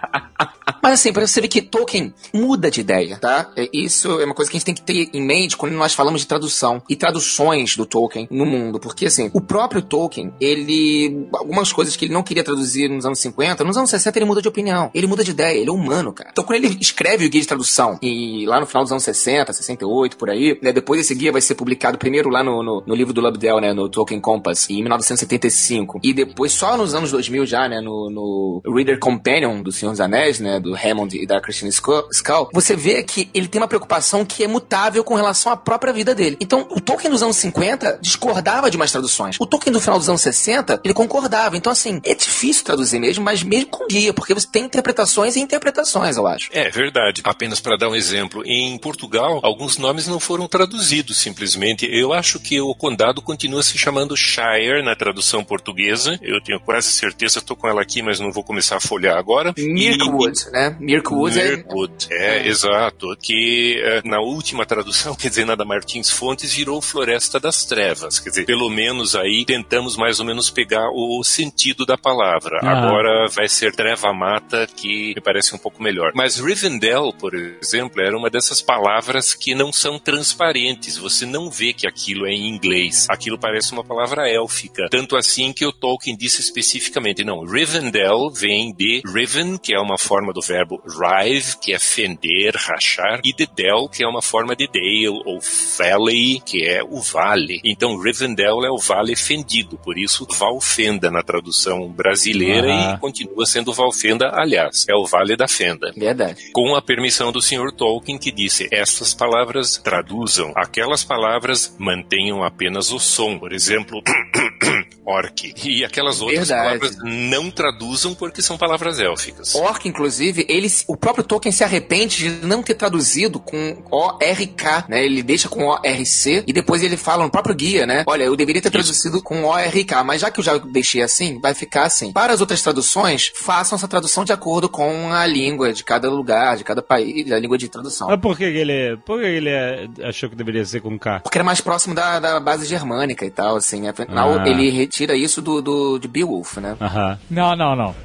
Mas assim, pra você ver que Tolkien muda de ideia, tá? É, Isso é uma coisa que a gente tem que ter em mente quando nós falamos de tradução e traduções do Tolkien no mundo. Porque assim, o próprio Tolkien, ele. Algumas coisas que ele não queria traduzir nos anos 50, nos anos 60 ele muda de opinião. Ele muda de ideia, ele é humano, cara. Então quando ele escreve o guia de tradução, e lá no final dos anos 60, 68, por aí, né? Depois esse guia vai ser publicado primeiro lá no, no, no livro do Lobdell, né? No Tolkien Compass, em 1975. E depois, só nos anos 2000 já, né? No, no Reader Companion do Senhor dos Anéis, né? Do Hammond e da Christine Skull, você vê que ele tem uma preocupação que é mutável com relação à própria vida dele. Então, o Tolkien dos anos 50 discordava de umas traduções. O Tolkien do final dos anos 60, ele concordava. Então, assim, é difícil traduzir mesmo, mas mesmo com guia, porque você tem interpretações e interpretações, eu acho.
É verdade. Apenas para dar um exemplo, em Portugal, alguns nomes não foram traduzidos simplesmente. Eu acho que o condado continua se chamando Shire na tradução portuguesa. Eu tenho quase certeza, estou com ela aqui, mas não vou começar a folhear agora.
Mirkwood, né? Mirkwood é...
Mirkwood, é, exato. Que eh, na última tradução, quer dizer, na da Martins Fontes, virou Floresta das Trevas. Quer dizer, pelo menos aí tentamos mais ou menos pegar o sentido da palavra.
Ah.
Agora vai ser Treva Mata, que me parece um pouco melhor. Mas Rivendell, por exemplo, era uma dessas palavras que não são transparentes. Você não vê que aquilo é em inglês. Aquilo parece uma palavra élfica. Tanto assim que o Tolkien disse especificamente, não, Rivendell vem de Riven, que é uma forma do verbo rive, que é fender, rachar, e de Del, que é uma forma de Dale, ou Valley, que é o vale. Então Rivendell é o vale fendido, por isso Valfenda na tradução brasileira
Ah.
e continua sendo Valfenda, aliás, é o vale da fenda
Verdade.
com a permissão do Sr. Tolkien, que disse: estas palavras traduzam, aquelas palavras mantenham apenas o som. Por exemplo, orc. E aquelas outras
Verdade.
palavras não traduzam porque são palavras élficas.
Orc, inclusive, ele, o próprio Tolkien se arrepende de não ter traduzido com ORK, né? Ele deixa com ORC e depois ele fala no próprio guia, né? Olha, eu deveria ter traduzido com ORK, mas já que eu já deixei assim, vai ficar assim. Para as outras traduções, façam essa tradução de acordo com a língua de cada lugar, de cada país, a língua de tradução.
Mas por que, ele, por que ele é- achou que deveria ser com K?
Porque era mais próximo da, da base germânica e tal, assim. Afinal,
Ah.
ele retira isso do, do de Beowulf, né?
Aham.
Não, não, não.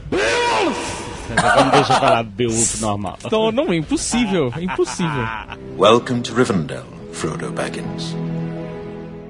Agora não deixa eu falar Beowulf normal.
Então, não, é impossível. É impossível.
Welcome to Rivendell, Frodo Baggins.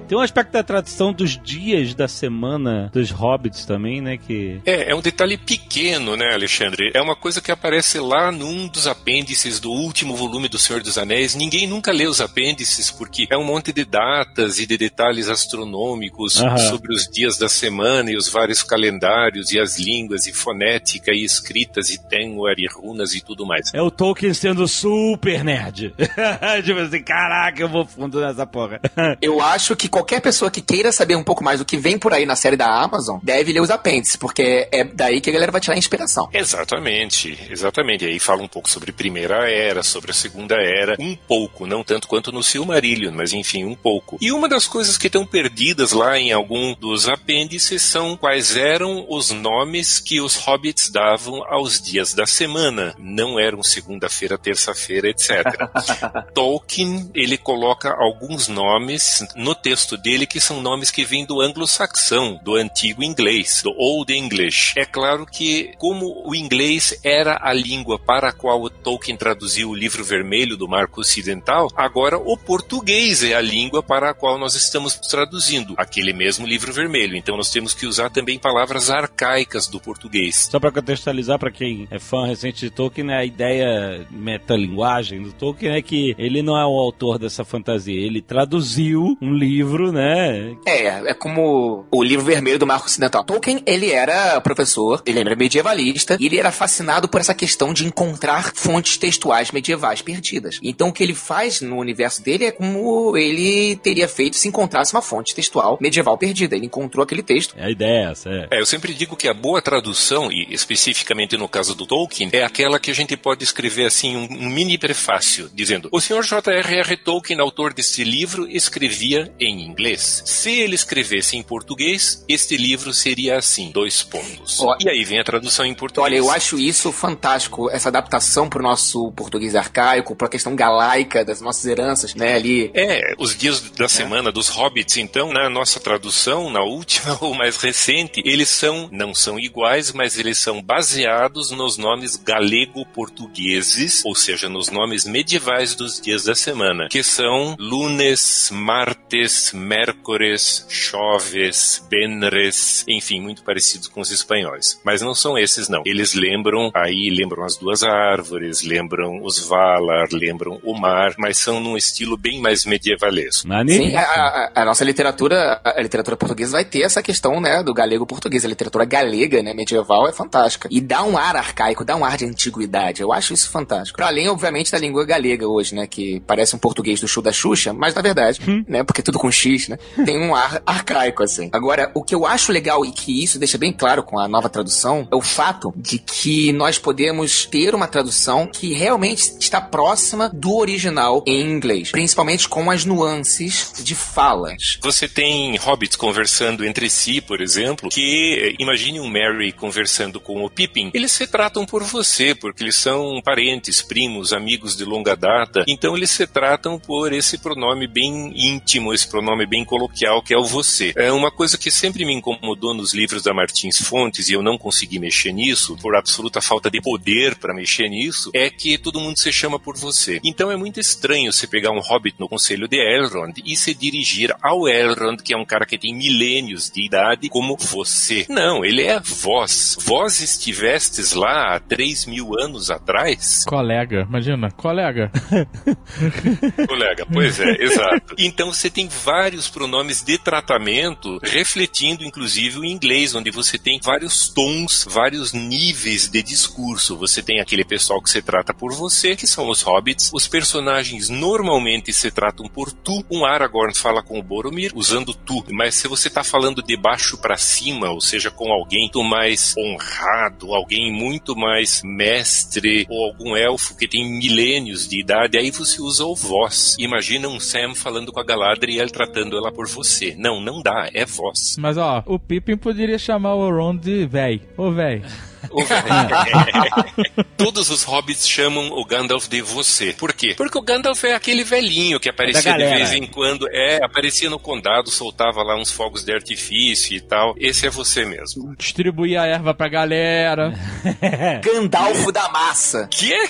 Tem um aspecto da tradução dos dias da semana dos hobbits também, né? Que.
É, é um detalhe pequeno, né, Alexandre? É uma coisa que aparece lá num dos apêndices do último volume do Senhor dos Anéis. Ninguém nunca lê os apêndices porque é um monte de datas e de detalhes astronômicos
Aham.
sobre os dias da semana e os vários calendários e as línguas e fonética e escritas e Tengwar e runas e tudo mais.
É o Tolkien sendo super nerd. tipo assim, caraca, eu vou fundo nessa porra.
Eu acho que qualquer pessoa que queira saber um pouco mais do que vem por aí na série da Amazon deve ler os apêndices, porque é daí que a galera vai tirar a inspiração.
Exatamente, exatamente. E aí fala um pouco sobre Primeira Era, sobre a Segunda Era, um pouco, não tanto quanto no Silmarillion, mas enfim, um pouco. E uma das coisas que estão perdidas lá em algum dos apêndices são quais eram os nomes que os hobbits davam aos dias da semana. Não eram segunda-feira, terça-feira, etc. Tolkien, ele coloca alguns nomes no texto dele que são nomes que vêm do anglo-saxão, do antigo inglês, do Old English. É claro que, como o inglês era a língua para a qual Tolkien traduziu o livro vermelho do Marco Ocidental, agora o português é a língua para a qual nós estamos traduzindo aquele mesmo livro vermelho. Então nós temos que usar também palavras arcaicas do português.
Só pra contextualizar pra quem é fã recente de Tolkien, né, a ideia metalinguagem do Tolkien é que ele não é o autor dessa fantasia, ele traduziu um livro livro, né?
É, é como o livro vermelho do Marco Ocidental. Tolkien, ele era professor, ele era medievalista, e ele era fascinado por essa questão de encontrar fontes textuais medievais perdidas. Então, o que ele faz no universo dele é como ele teria feito se encontrasse uma fonte textual medieval perdida. Ele encontrou aquele texto.
É a ideia essa, é.
É, eu sempre digo que a boa tradução, e especificamente no caso do Tolkien, é aquela que a gente pode escrever assim, um, um mini prefácio, dizendo: O senhor J.R.R. Tolkien, autor deste livro, escrevia em inglês. Se ele escrevesse em português, este livro seria assim: dois pontos.
Ó,
e aí vem a tradução em português.
Olha, eu acho isso fantástico, essa adaptação pro nosso português arcaico, pra questão galaica das nossas heranças, né, ali.
É, os dias da semana dos hobbits, então, na nossa tradução, na última ou mais recente, eles são, não são iguais, mas eles são baseados nos nomes galego-portugueses, ou seja, nos nomes medievais dos dias da semana, que são lunes, martes, mércores, choves, benres, enfim, muito parecidos com os espanhóis. Mas não são esses, não. Eles lembram, aí lembram as duas árvores, lembram os Valar, lembram o mar, mas são num estilo bem mais medievalesco.
Sim, a, a- a nossa literatura, a literatura portuguesa vai ter essa questão, né, do galego-português. A literatura galega, né, medieval é fantástica. E dá um ar arcaico, dá um ar de antiguidade. Eu acho isso fantástico. Para além, obviamente, da língua galega hoje, né, que parece um português do show da Xuxa, mas na verdade, né, porque tudo com X, né, tem um ar arcaico, assim. Agora, o que eu acho legal e que isso deixa bem claro com a nova tradução é o fato de que nós podemos ter uma tradução que realmente está próxima do original em inglês, principalmente com as nuances de falas.
Você tem hobbits conversando entre si, por exemplo, que eh, imagine um Merry conversando com o Pippin. Eles se tratam por você, porque eles são parentes, primos, amigos de longa data. Então eles se tratam por esse pronome bem íntimo, esse pronome bem coloquial que é o você. É uma coisa que sempre me incomodou nos livros da Martins Fontes e eu não consegui mexer nisso por absoluta falta de poder para mexer nisso, é que todo mundo se chama por você. Então é muito estranho você pegar um hobbit no conselho de Elrond e se dirigir ao Elrond, que é um cara que tem milênios de idade, como você. Não, ele é vós. Vós estivestes lá há 3 mil anos atrás?
Colega, imagina, colega.
Colega, pois é, exato. Então você tem vários pronomes de tratamento refletindo inclusive o inglês, onde você tem vários tons, vários níveis de discurso. Você tem aquele pessoal que se trata por você, que são os hobbits. Os personagens normalmente se tratam por tu. Um Aragorn fala com o Boromir usando tu, mas se você tá falando de baixo para cima, ou seja, com alguém muito mais honrado, alguém muito mais mestre, ou algum elfo que tem milênios de idade, aí você usa o vós. Imagina um Sam falando com a Galadriel tratando ela por você. Não, não dá, é vós.
Mas ó, o Pippin poderia chamar o Ron de véi. Ô véi.
Todos os hobbits chamam o Gandalf de você. Por quê? Porque o Gandalf é aquele velhinho que aparecia de
galera.
vez em quando. É, aparecia no condado, soltava lá uns fogos de artifício e tal. Esse é você mesmo.
Distribuir a erva pra galera.
Gandalfo da massa.
Que?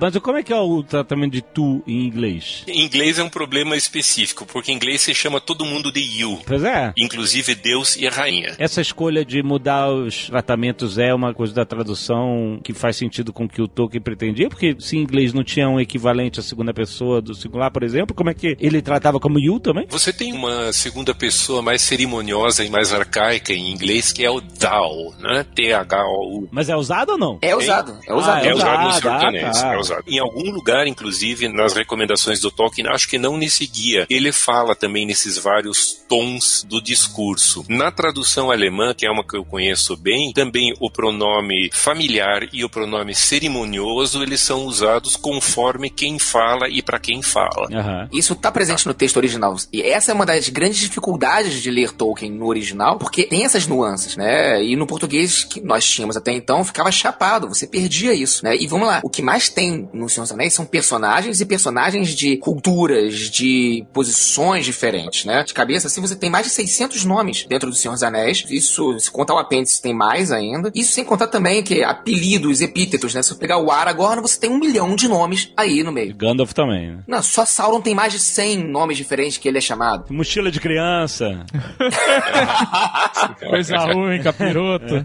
Mas como é que é o tratamento de tu em inglês?
Em inglês é um problema específico, porque em inglês se chama todo mundo de you.
Pois é.
Inclusive Deus e a rainha.
Essa escolha de mudar os tratamentos é uma coisa da tradução que faz sentido com o que o Tolkien pretendia, porque se em inglês não tinha um equivalente à segunda pessoa do singular, por exemplo, como é que ele tratava como you também?
Você tem uma segunda pessoa mais cerimoniosa e mais arcaica em inglês, que é o thou, né? T-H-O-U.
Mas é usado ou não?
É usado, é usado.
É usado no Senhor
ah,
dos Anéis,
tá.
é usado. Em algum lugar, inclusive, nas recomendações do Tolkien, acho que não nesse guia, ele fala também nesses vários tons do discurso. Na tradução alemã, que é uma que eu conheço bem, também o pronome familiar e o pronome cerimonioso, eles são usados conforme quem fala e para quem fala.
Aham.
Isso tá presente no texto original. E essa é uma das grandes dificuldades de ler Tolkien no original, porque tem essas nuances, né? E no português que nós tínhamos até então, ficava chapado, você perdia isso, né? E vamos lá, o que mais tem no Senhor dos Anéis são personagens e personagens de culturas, de posições diferentes, né? De cabeça, assim, você tem mais de 600 nomes dentro do Senhor dos Anéis. Isso, se contar o apêndice, tem mais mais ainda. Isso sem contar também que apelidos, epítetos, né? Se você pegar o Aragorn, você tem um milhão de nomes aí no meio.
Gandalf também, né?
Não, só Sauron tem mais de 100 nomes diferentes que ele é chamado.
Mochila de criança.
Coisa ruim, capiroto.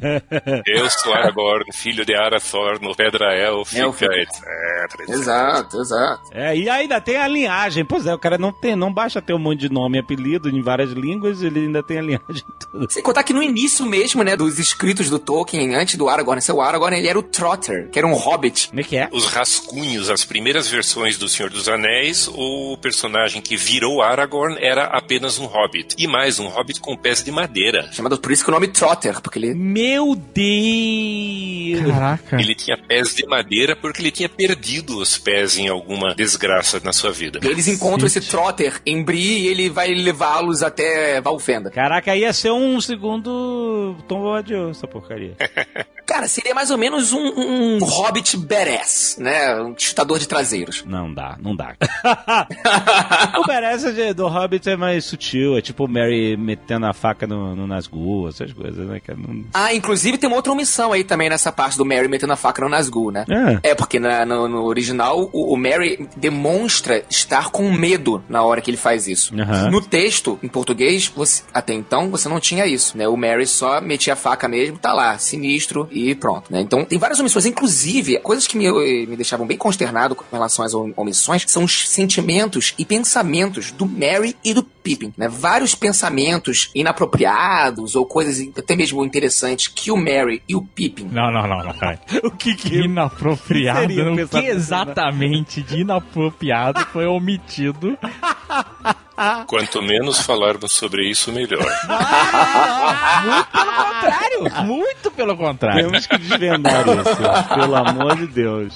Eu sou Aragorn, filho de Arathorn, Pedra Élfica,
Élfica.
etc. etc.
Exato, exato.
É, e ainda tem a linhagem. Pois é, o cara não tem, não basta ter um monte de nome e apelido em várias línguas, ele ainda tem a linhagem toda.
Sem contar que no início mesmo, né, dos escritos do Tolkien, antes do Aragorn ser o Aragorn, ele era o Trotter, que era um hobbit.
Como é que é?
Os rascunhos, as primeiras versões do Senhor dos Anéis, o personagem que virou Aragorn era apenas um hobbit. E mais, um hobbit com pés de madeira.
Chamado por isso que o nome Trotter, porque ele.
Meu Deus!
Caraca.
Ele tinha pés de madeira porque ele tinha perdido os pés em alguma desgraça na sua vida.
Eles encontram esse Trotter em Bree e ele vai levá-los até Valfenda.
Caraca, ia ser um segundo Tom Bombadil, essa porcaria.
Cara, seria mais ou menos um, um hobbit badass, né? Um chutador de traseiros.
Não dá, não dá. o de- do Hobbit é mais sutil, é tipo o Mary metendo a faca no, no Nazgûl, essas coisas, né? Que não...
Ah, inclusive tem uma outra omissão aí também nessa parte do Mary metendo a faca no Nazgûl, né?
É.
É, porque na- no, no original o, o Mary demonstra estar com medo na hora que ele faz isso.
Aham.
No texto, em português, você- até então, você não tinha isso, né? O Mary só metia a faca mesmo, tá lá, sinistro e pronto, né? Então tem várias omissões. Inclusive, coisas que me, me deixavam bem consternado com relação às om- omissões são os sentimentos e pensamentos do Mary e do Pippin, né? Vários pensamentos inapropriados ou coisas até mesmo interessantes que o Mary e o Pippin
Não, não, não, não, peraí.
O que que...
Inapropriado.
Um
O que
pensamento,
exatamente de inapropriado foi omitido?
Quanto menos falarmos sobre isso, melhor.
Muito pelo contrário. Muito pelo contrário.
Temos que desvendar isso, pelo amor de Deus.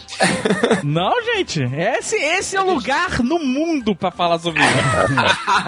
Não, gente. Esse, esse é o lugar no mundo pra falar sobre isso.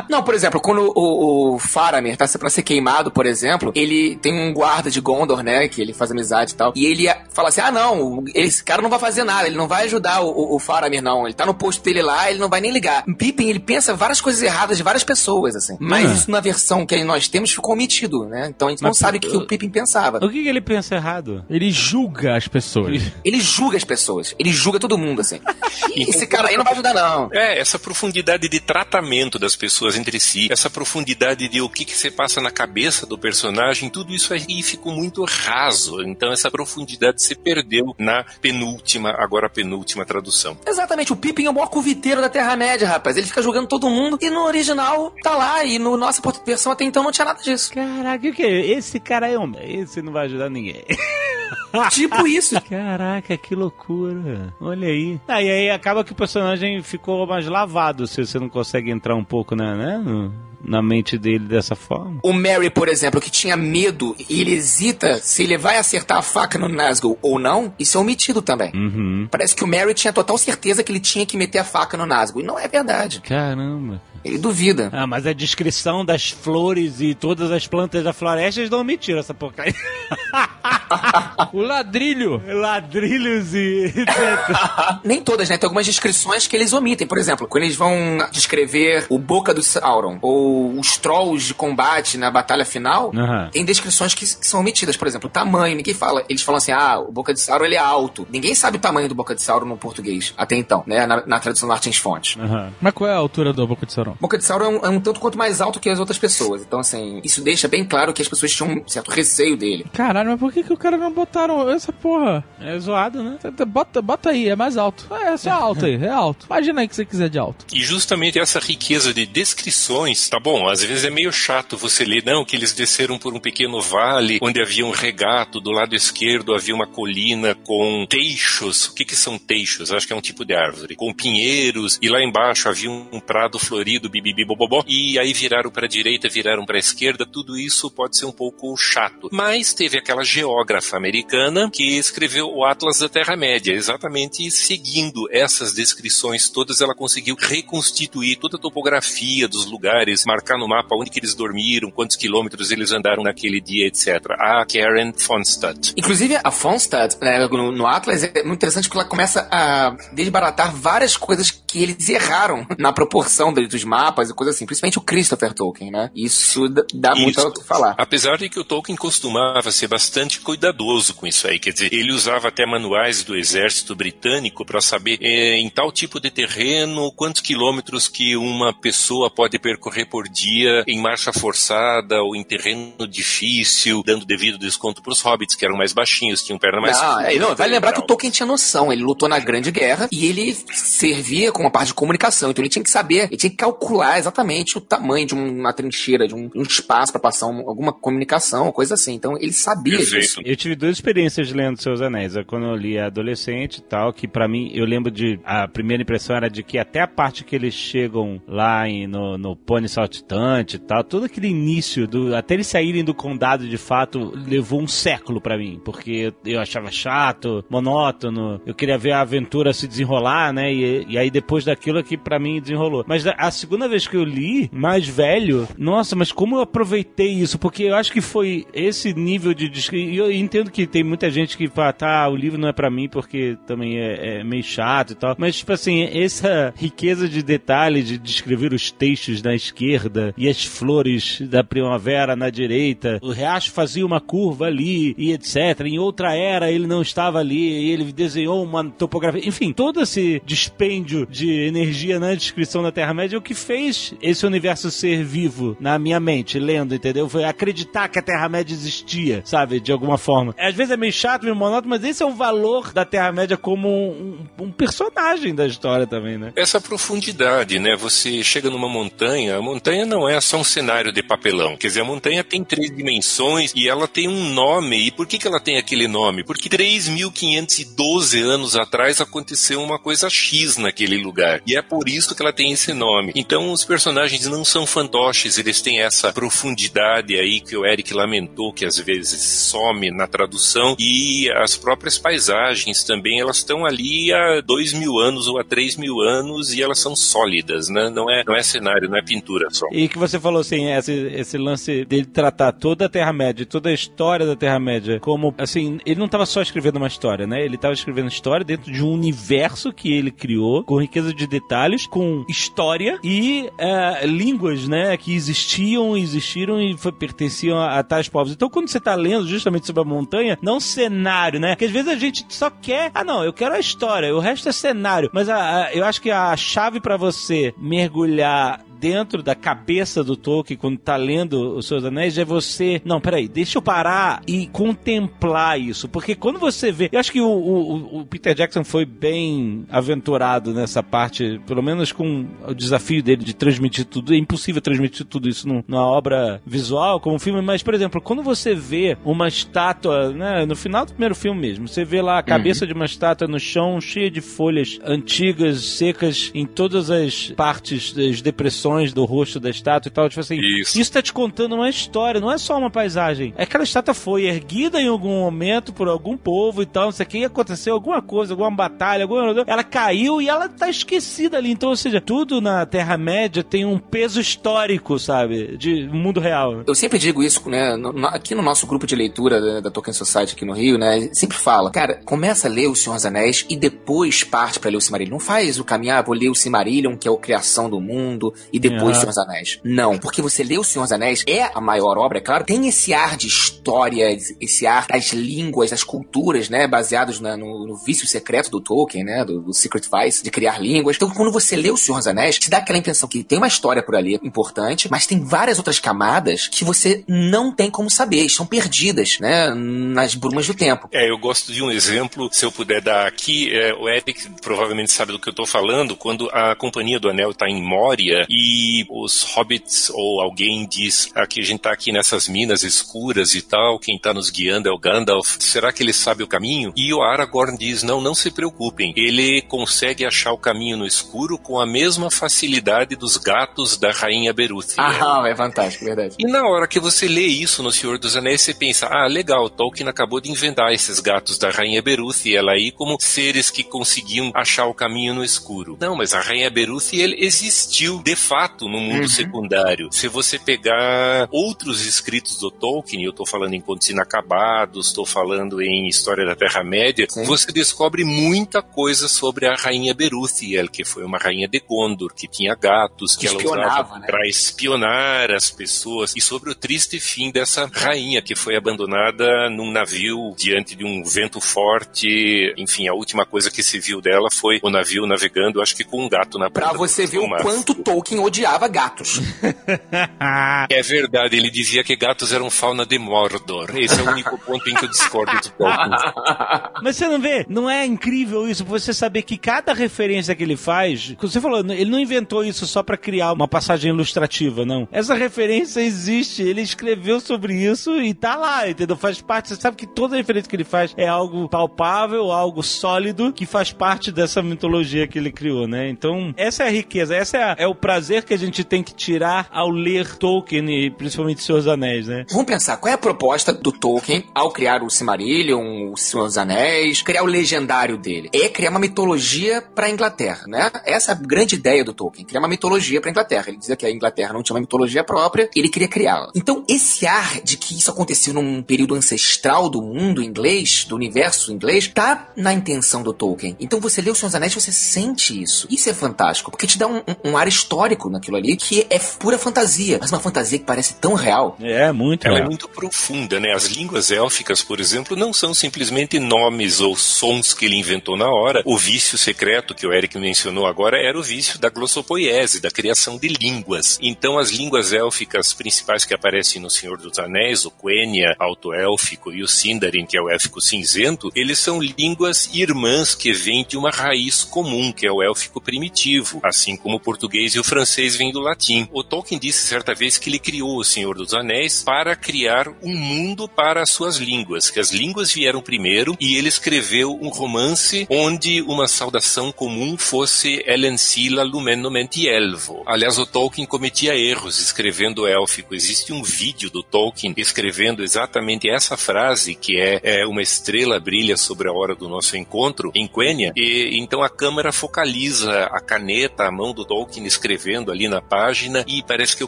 Não, por exemplo, quando o, o Faramir tá pra ser queimado, por exemplo, ele tem um guarda de Gondor, né, que ele faz amizade e tal, e ele fala assim, ah, não, esse cara não vai fazer nada, ele não vai ajudar o, o, o Faramir, não, ele tá no posto dele lá, ele não vai nem ligar. Pippin, ele pensa várias coisas erradas de várias pessoas, assim, mas
Ah.
isso na versão que nós temos ficou omitido, né, então a gente não
Mas,
sabe o que, que o Pippin pensava.
O que, que ele pensa errado?
Ele julga as pessoas.
Ele julga as pessoas, ele julga todo mundo, assim. Esse cara aí não vai ajudar, não.
É, essa profundidade de tratamento das pessoas entre si, essa profundidade de o que, que se passa na cabeça do personagem, tudo isso aí ficou muito raso. Então essa profundidade se perdeu na penúltima, agora penúltima tradução.
Exatamente, o Pippin é o maior cuviteiro da Terra-média, rapaz. Ele fica julgando todo mundo e no original tá lá. E no nossa versão até então não tinha nada disso.
Caraca, o que? Esse cara é um. Esse não vai ajudar ninguém.
Tipo isso.
Caraca, que loucura. Olha aí. Ah, e aí acaba que o personagem ficou mais lavado se você não consegue entrar um pouco na, né, no- na mente dele dessa forma.
O Mary, por exemplo, que tinha medo e ele hesita se ele vai acertar a faca no Nazgûl ou não, isso é omitido também.
Uhum.
Parece que o Mary tinha total certeza que ele tinha que meter a faca no Nazgûl. E não é verdade.
Caramba.
Ele duvida.
Ah, mas a descrição das flores e todas as plantas da floresta eles não omitiram essa porcaria.
O ladrilho.
Ladrilhos e.
Nem todas, né? Tem algumas descrições que eles omitem. Por exemplo, quando eles vão descrever o Boca do Sauron ou os Trolls de combate na batalha final,
Aham.
tem descrições que, que são omitidas. Por exemplo, o tamanho. Ninguém fala. Eles falam assim, ah, o Boca de Sauron ele é alto. Ninguém sabe o tamanho do Boca de Sauron no português, até então, né? Na, na tradução do Martins Fontes.
Aham.
Mas qual é a altura do Boca de Sauron?
Boca de Sauron é um, é um tanto quanto mais alto que as outras pessoas. Então, assim, isso deixa bem claro que as pessoas tinham um certo receio dele.
Caralho, mas por que, que o cara não botaram essa porra?
É zoado, né?
Bota, bota aí, é mais alto. É, só alto aí, é alto. Imagina aí que você quiser de alto.
E justamente essa riqueza de descrições, tá bom, às vezes é meio chato você ler, não, que eles desceram por um pequeno vale onde havia um regato, do lado esquerdo havia uma colina com teixos. O que que são teixos? Acho que é um tipo de árvore. Com pinheiros, e lá embaixo havia um prado florido, bibibi, bobobó, e aí viraram para a direita, viraram para a esquerda, tudo isso pode ser um pouco chato. Mas teve aquela geógrafa americana que escreveu o Atlas da Terra-média, exatamente seguindo essas descrições todas, ela conseguiu reconstituir toda a topografia dos lugares, marcar no mapa onde que eles dormiram, quantos quilômetros eles andaram naquele dia, etc. A Karen Fonstad.
Inclusive, a Fonstad, né, no, no Atlas, é muito interessante porque ela começa a desbaratar várias coisas que eles erraram na proporção dos mapas e coisas assim, principalmente o Christopher Tolkien, né? Isso dá- muito
Isso.
o que falar.
Apesar de que o Tolkien costumava ser bastante cuidadoso com isso aí, quer dizer, ele usava até manuais do exército britânico para saber eh, em tal tipo de terreno quantos quilômetros que uma pessoa pode percorrer por dia em marcha forçada ou em terreno difícil, dando devido desconto para os hobbits que eram mais baixinhos, tinham perna mais
Não,
curta
é, não, vai lembrar que o. Tolkien tinha noção. Ele lutou na Grande Guerra e ele servia como parte de comunicação. Então ele tinha que saber, ele tinha que calcular exatamente o tamanho de uma trincheira, de um, um espaço para passar um- alguma comunicação, coisa assim. Então ele sabia disso.
Eu tive duas experiências lendo Seus Anéis. É Quando eu li adolescente e tal, que pra mim, eu lembro de. A primeira impressão era de que até a parte que eles chegam lá em- no, no Pony Saltitante e tal, todo aquele início, do, até eles saírem do condado de fato, levou um século pra mim. Porque eu achava chato, monótono, eu queria ver a aventura se desenrolar, né? E, e aí depois daquilo aqui pra mim desenrolou. Mas a, segunda vez que eu li, mais velho, nossa, mas como eu aproveitei isso? Porque eu acho que foi esse nível de e Eu entendo que tem muita gente que fala, tá, o livro não é pra mim porque também é, é meio chato e tal. Mas, tipo assim, essa riqueza de detalhe de descrever os textos na esquerda e as flores da primavera na direita, o riacho fazia uma curva ali e etc. Em outra era ele não estava ali ele desenhou uma topografia. Enfim, todo esse dispêndio de energia na descrição da Terra-média é o que fez esse universo ser vivo na minha mente, lendo, entendeu? Foi acreditar que a Terra-média existia, sabe? De alguma forma. Às vezes é meio chato, meio monótono, mas esse é o valor da Terra-média como um, um personagem da história também, né?
Essa profundidade, né? Você chega numa montanha, a montanha não é só um cenário de papelão. Quer dizer, a montanha tem três dimensões e ela tem um nome. E por que, que ela tem aquele nome? Porque 3.512 anos atrás aconteceu uma coisa X naquele lugar. E é por isso que ela tem esse nome. Então os personagens não são fantoches, eles têm essa profundidade aí que o Eric lamentou, que às vezes some na tradução. E as próprias paisagens também, elas estão ali há dois mil anos ou há três mil anos e elas são sólidas, né? Não é, não é cenário, não é pintura só.
E que você falou assim, esse, esse lance dele tratar toda a Terra-média, toda a história da Terra-média, como, assim, ele não estava só escrevendo uma história, né? Ele estava escrevendo história dentro de um universo que ele criou, com riqueza de detalhes, com história e eh, línguas, né? Que existiam, existiram e foi- pertenciam a, a tais povos. Então, quando você tá lendo justamente sobre a montanha, não cenário, né? Porque às vezes a gente só quer, ah, não, eu quero a história, o resto é cenário. Mas a- a- eu acho que a chave para você mergulhar dentro da cabeça do Tolkien quando tá lendo os seus anéis é você. Não, peraí, deixa eu parar e contemplar isso. Porque quando você vê. Eu acho que o, o- o Peter Jackson foi bem aventurado nessa parte, pelo menos com o desafio dele de transmitir tudo. É impossível transmitir tudo isso num- numa obra visual, como um filme, mas, por exemplo, quando você vê uma estátua, né, no final do primeiro filme mesmo, você vê lá a cabeça de uma estátua no chão cheia de folhas antigas, secas, em todas as partes das depressões do rosto da estátua e tal. Tipo assim,
Isso.
isso tá te contando uma história, não é só uma paisagem. É que aquela estátua foi erguida em algum momento por algum povo e tal, não sei o que, e aconteceu alguma coisa, alguma batalha, alguma... ela caiu e ela tá esquecida ali. Então, ou seja, tudo na Terra-média tem um peso histórico, sabe? De mundo real.
Eu sempre digo isso, né? aqui no nosso grupo de leitura da, da Tolkien Society aqui no Rio, né? Sempre fala, cara, começa a ler O Senhor dos Anéis e depois parte pra ler o Silmarillion. Não faz o caminho, ah, vou ler o Silmarillion, que é a criação do mundo, e depois. O Senhor dos Anéis. Não, porque você lê O Senhor dos Anéis, é a maior obra, é claro, tem esse ar de história, esse ar das línguas, das culturas, né? Baseados na- no, no vício secreto do Tolkien, né? Do, do Secret Vice, de criar línguas. Então, quando você lê O Senhor dos Anéis, te dá aquela impressão que tem uma história por ali importante, mas tem várias outras camadas que você não tem como saber, estão perdidas, né? Nas brumas do tempo.
É, eu gosto de um exemplo, se eu puder dar aqui, é, o Epic provavelmente sabe do que eu tô falando, quando a Companhia do Anel tá em Moria e os hobbits ou alguém diz ah, que a gente tá aqui nessas minas escuras e tal, quem tá nos guiando é o Gandalf, será que ele sabe o caminho? E o Aragorn diz, não, não se preocupem, ele consegue achar o caminho no escuro com a mesma facilidade dos gatos da Rainha Beruthi.
Ah, é fantástico, verdade.
E na hora que você lê isso no Senhor dos Anéis, você pensa, ah, legal, Tolkien acabou de inventar esses gatos da Rainha Beruthi, ela aí como seres que conseguiam achar o caminho no escuro. Não, mas a Rainha Beruthi, ele existiu de fato fato no mundo secundário. Se você pegar outros escritos do Tolkien, eu estou falando em Contos Inacabados, estou falando em História da Terra-média, você descobre muita coisa sobre a rainha Beruthiel, que foi uma rainha de Gondor, que tinha gatos, que, ela
espionava,
usava
né?
para espionar as pessoas, e sobre o triste fim dessa rainha que foi abandonada num navio diante de um vento forte. Enfim, a última coisa que se viu dela foi o navio navegando, acho que com um gato na
Pra
ponta
você ver o quanto Tolkien odiava gatos.
É verdade, ele dizia que gatos eram fauna de Mordor. Esse é o único ponto em que eu discordo do.
Mas você não vê? Não é incrível isso? Você saber que cada referência que ele faz, como você falou, ele não inventou isso só pra criar uma passagem ilustrativa, não. Essa referência existe, ele escreveu sobre isso e tá lá, entendeu? Faz parte, você sabe que toda referência que ele faz é algo palpável, algo sólido, que faz parte dessa mitologia que ele criou, né? Então, essa é a riqueza, essa é, a- é o prazer que a gente tem que tirar ao ler Tolkien e principalmente Senhor dos Anéis, né?
Vamos pensar, qual é a proposta do Tolkien ao criar o Silmarillion, o Senhor dos Anéis, criar o legendário dele? É criar uma mitologia pra Inglaterra, né? Essa é a grande ideia do Tolkien, criar uma mitologia pra Inglaterra. Ele dizia que a Inglaterra não tinha uma mitologia própria, ele queria criá-la. Então, esse ar de que isso aconteceu num período ancestral do mundo inglês, do universo inglês, tá na intenção do Tolkien. Então, você lê o Senhor dos Anéis, você sente isso. Isso é fantástico, porque te dá um, um- um ar histórico naquilo ali, que é pura fantasia, mas uma fantasia que parece tão real.
É, muito
Ela é muito profunda, né? As línguas élficas, por exemplo, não são simplesmente nomes ou sons que ele inventou na hora. O vício secreto que o Eric mencionou agora era o vício da glossopoiese, da criação de línguas. Então, as línguas élficas principais que aparecem no Senhor dos Anéis, o Quenya, alto-élfico, e o Sindarin, que é o élfico cinzento, eles são línguas irmãs que vêm de uma raiz comum, que é o élfico primitivo, assim como o português e o francês vêm do latim. O Tolkien disse certa vez que ele criou o Senhor dos Anéis para criar um mundo para as suas línguas, que as línguas vieram primeiro e ele escreveu um romance onde uma saudação comum fosse Ellen Sila Lumen Nomenti Elvo. Aliás, o Tolkien cometia erros escrevendo élfico. Existe um vídeo do Tolkien escrevendo exatamente essa frase, que é, é uma estrela brilha sobre a hora do nosso encontro em Quenya, e então a câmera focaliza a caneta, a mão do Tolkien escrevendo ali na página e parece que eu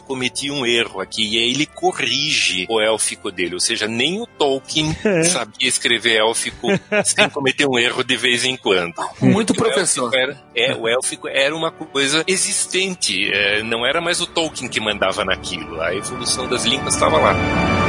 cometi um erro aqui e aí ele corrige o élfico dele, ou seja, nem o Tolkien sabia escrever élfico sem cometer um erro de vez em quando.
Muito
O
professor.
élfico Era, é, o élfico era uma coisa existente, é, não era mais o Tolkien que mandava naquilo, a evolução das línguas estava lá.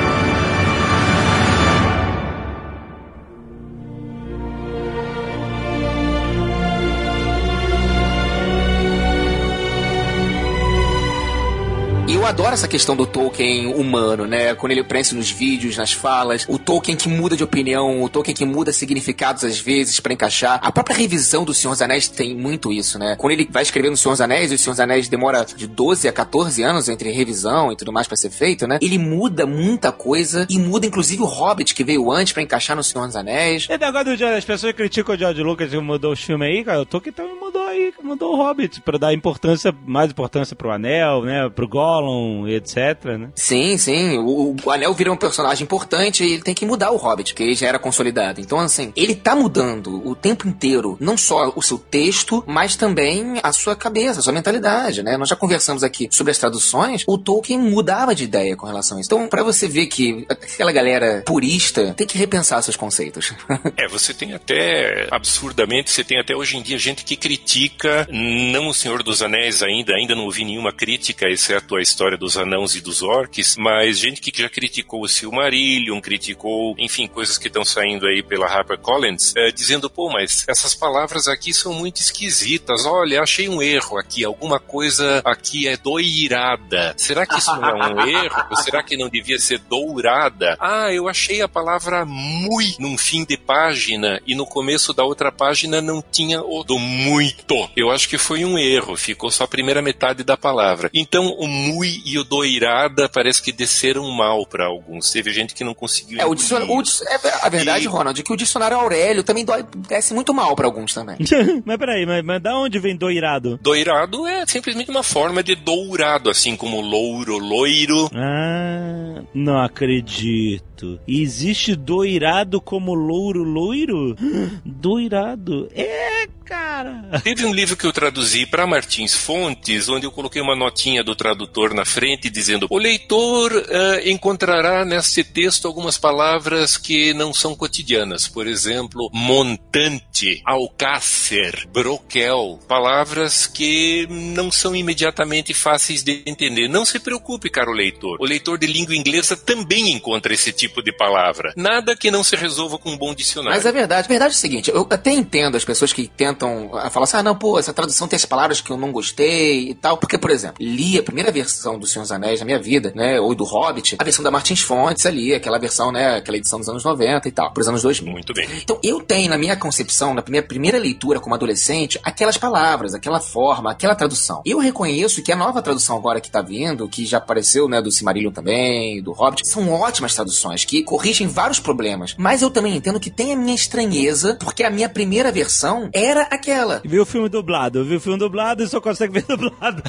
Eu adoro essa questão do Tolkien humano, né? Quando ele aparece nos vídeos, nas falas, o Tolkien que muda de opinião, o Tolkien que muda significados às vezes pra encaixar. A própria revisão do Senhor dos Anéis tem muito isso, né? Quando ele vai escrevendo o Senhor dos Anéis, e o Senhor dos Anéis demora de 12 a 14 anos entre revisão e tudo mais pra ser feito, né? Ele muda muita coisa e muda inclusive o Hobbit que veio antes pra encaixar no Senhor dos Anéis.
É negócio do as pessoas criticam o George Lucas que mudou os filmes aí, cara. O Tolkien também mudou aí, mudou o Hobbit pra dar importância, mais importância pro Anel, né? Pro Gollum e etc, né?
Sim, sim. O, o Anel vira um personagem importante e ele tem que mudar o Hobbit, que ele já era consolidado. Então, assim, ele tá mudando o tempo inteiro, não só o seu texto, mas também a sua cabeça, a sua mentalidade, né? Nós já conversamos aqui sobre as traduções, o Tolkien mudava de ideia com relação a isso. Então, pra você ver que aquela galera purista tem que repensar seus conceitos.
É, você tem até, absurdamente, você tem até hoje em dia gente que critica, não o Senhor dos Anéis ainda, ainda não ouvi nenhuma crítica, exceto a história dos anãos e dos orcs, mas gente que já criticou o Silmarillion, criticou, enfim, coisas que estão saindo aí pela HarperCollins, é, dizendo, pô, mas essas palavras aqui são muito esquisitas, olha, achei um erro aqui, alguma coisa aqui é doirada. Será que isso não é um erro? Ou será que não devia ser dourada? Ah, eu achei a palavra mui num fim de página e no começo da outra página não tinha o do muito. Eu acho que foi um erro, ficou só a primeira metade da palavra. Então o mui e o doirada parece que desceram mal para alguns. Teve gente que não conseguiu.
É, o dicionário, o é a verdade,
E-
Ronald, é que o dicionário Aurélio também dói, desce muito mal pra alguns também.
mas peraí, mas, mas da onde vem doirado?
Doirado é simplesmente uma forma de dourado, assim como louro, loiro.
Ah, não acredito. Existe doirado como louro loiro? Doirado. É Cara.
Teve um livro que eu traduzi para Martins Fontes, onde eu coloquei uma notinha do tradutor na frente dizendo: o leitor eh, encontrará nesse texto algumas palavras que não são cotidianas. Por exemplo, montante, alcácer, broquel, palavras que não são imediatamente fáceis de entender. Não se preocupe, caro leitor. O leitor de língua inglesa também encontra esse tipo de palavra. Nada que não se resolva com um bom dicionário.
Mas é verdade. A verdade é o seguinte, eu até entendo as pessoas que tentam ah, falar assim, ah, não, pô, essa tradução tem as palavras que eu não gostei e tal. Porque, por exemplo, li a primeira versão do Senhor dos Anéis na minha vida, né, ou do Hobbit, a versão da Martins Fontes ali, aquela versão, né, aquela edição dos anos 90 e tal, pros anos 2000.
Muito bem.
Então, eu tenho na minha concepção, na minha primeira leitura como adolescente, aquelas palavras, aquela forma, aquela tradução. Eu reconheço que a nova tradução agora que tá vindo, que já apareceu, né, do Silmarillion também, do Hobbit, são ótimas traduções, que corrigem vários problemas. Mas eu também entendo que tem a minha estranheza, porque a minha primeira versão era aquela.
Viu o filme dublado, viu o filme dublado e só consegue ver dublado.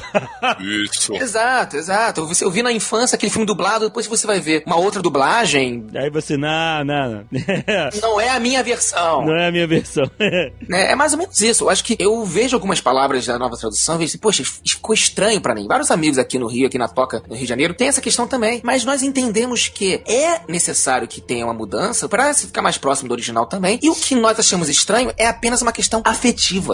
Isso.
Exato, exato. Você ouviu na infância aquele filme dublado, depois você vai ver uma outra dublagem,
Aí você, não, não, não.
não é a minha versão.
Não é a minha versão.
né? É mais ou menos isso. Eu acho que eu vejo algumas palavras da nova tradução e vejo assim, poxa, isso ficou estranho pra mim. Vários amigos aqui no Rio, aqui na Toca, no Rio de Janeiro, tem essa questão também. Mas nós entendemos que é necessário que tenha uma mudança pra se ficar mais próximo do original também. E o que nós achamos estranho é apenas uma questão afetiva,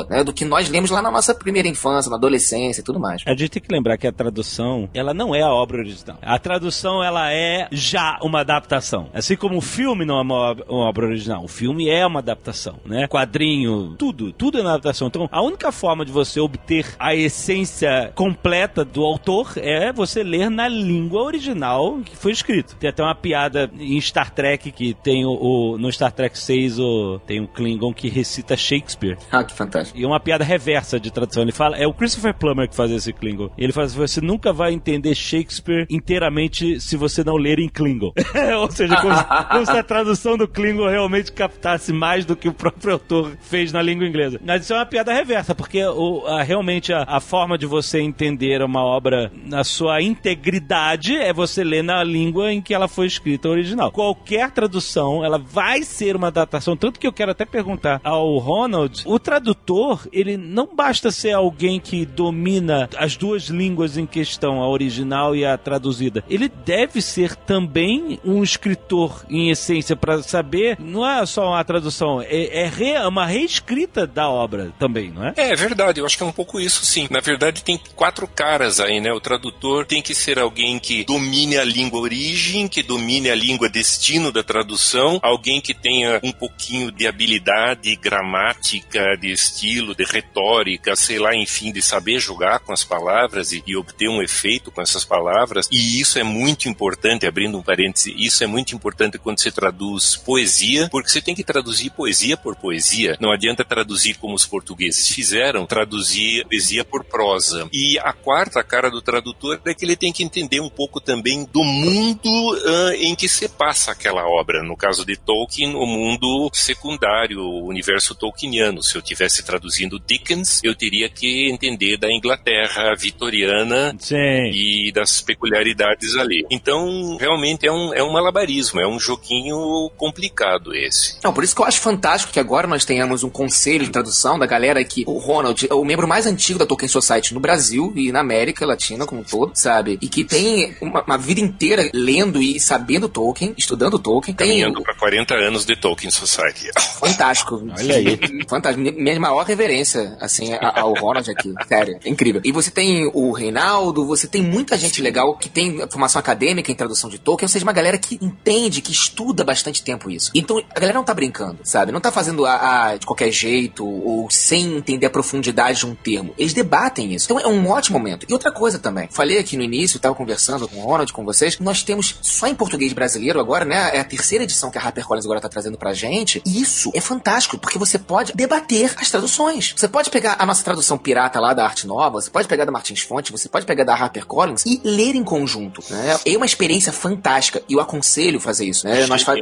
né? Do que nós lemos lá na nossa primeira infância, na adolescência e tudo mais.
A gente tem que lembrar que a tradução, ela não é a obra original. A tradução, ela é já uma adaptação. Assim como o filme não é uma, uma obra original. O filme é uma adaptação, né? Quadrinho, tudo, tudo é uma adaptação. Então, a única forma de você obter a essência completa do autor é você ler na língua original que foi escrito. Tem até uma piada em Star Trek que tem o, o- no Star Trek 6 o, tem um Klingon que recita Shakespeare.
Que fantástico.
E uma piada reversa de tradução. Ele fala, é o Christopher Plummer que faz esse Klingon. Ele fala assim, você nunca vai entender Shakespeare inteiramente se você não ler em Klingon. Ou seja, como, como se a tradução do Klingon realmente captasse mais do que o próprio autor fez na língua inglesa. Mas isso é uma piada reversa, porque o, a- realmente a, a forma de você entender uma obra na sua integridade é você ler na língua em que ela foi escrita original. Qualquer tradução, ela vai ser uma adaptação. Tanto que eu quero até perguntar ao Ronald, o tradutor, ele não basta ser alguém que domina as duas línguas em questão, a original e a traduzida. Ele deve ser também um escritor em essência para saber, não é só uma tradução, é, é re- uma reescrita da obra também, não? É,
é verdade, eu acho que é um pouco isso sim. Na verdade, tem quatro caras aí, né? O tradutor tem que ser alguém que domine a língua origem, que domine a língua destino da tradução, alguém que tenha um pouquinho de habilidade gramática, de estilo, de retórica, sei lá, enfim, de saber jogar com as palavras e, e obter um efeito com essas palavras. E isso é muito importante, abrindo um parêntese, isso é muito importante quando se traduz poesia, porque você tem que traduzir poesia por poesia. Não adianta traduzir como os portugueses fizeram, traduzir poesia por prosa. E a quarta cara do tradutor é que ele tem que entender um pouco também do mundo ah, em que se passa aquela obra. No caso de Tolkien, o mundo secundário, o universo tolkieniano. Se eu tivesse traduzindo Dickens, eu teria que entender da Inglaterra vitoriana
Sim.
e das peculiaridades ali. Então, realmente é um, é um malabarismo, é um joguinho complicado esse.
Não, por isso que eu acho fantástico que agora nós tenhamos um conselho de tradução da galera que o Ronald é o membro mais antigo da Tolkien Society no Brasil e na América Latina como um todo, sabe? E que tem uma, uma vida inteira lendo e sabendo Tolkien, estudando Tolkien. Tem
Caminhando para 40 anos de Tolkien Society.
fantástico.
Olha aí.
Fantástico. Minha- maior reverência, assim, ao Ronald aqui. Sério, é incrível. E você tem o Reinaldo, você tem muita gente legal que tem formação acadêmica em tradução de Tolkien, ou seja, uma galera que entende, que estuda bastante tempo isso. Então, a galera não tá brincando, sabe? Não tá fazendo a, a- de qualquer jeito ou sem entender a profundidade de um termo. Eles debatem isso. Então, é um ótimo momento. E outra coisa também. Falei aqui no início, tava conversando com o Ronald, com vocês, nós temos só em português brasileiro agora, né? É a terceira edição que a HarperCollins agora tá trazendo pra gente. E isso é fantástico, porque você pode debater as traduções. Você pode pegar a nossa tradução pirata lá da Arte Nova, você pode pegar da Martins Fonte, você pode pegar da HarperCollins e ler em conjunto, né? É uma experiência fantástica e eu aconselho fazer isso, né? Nós fa-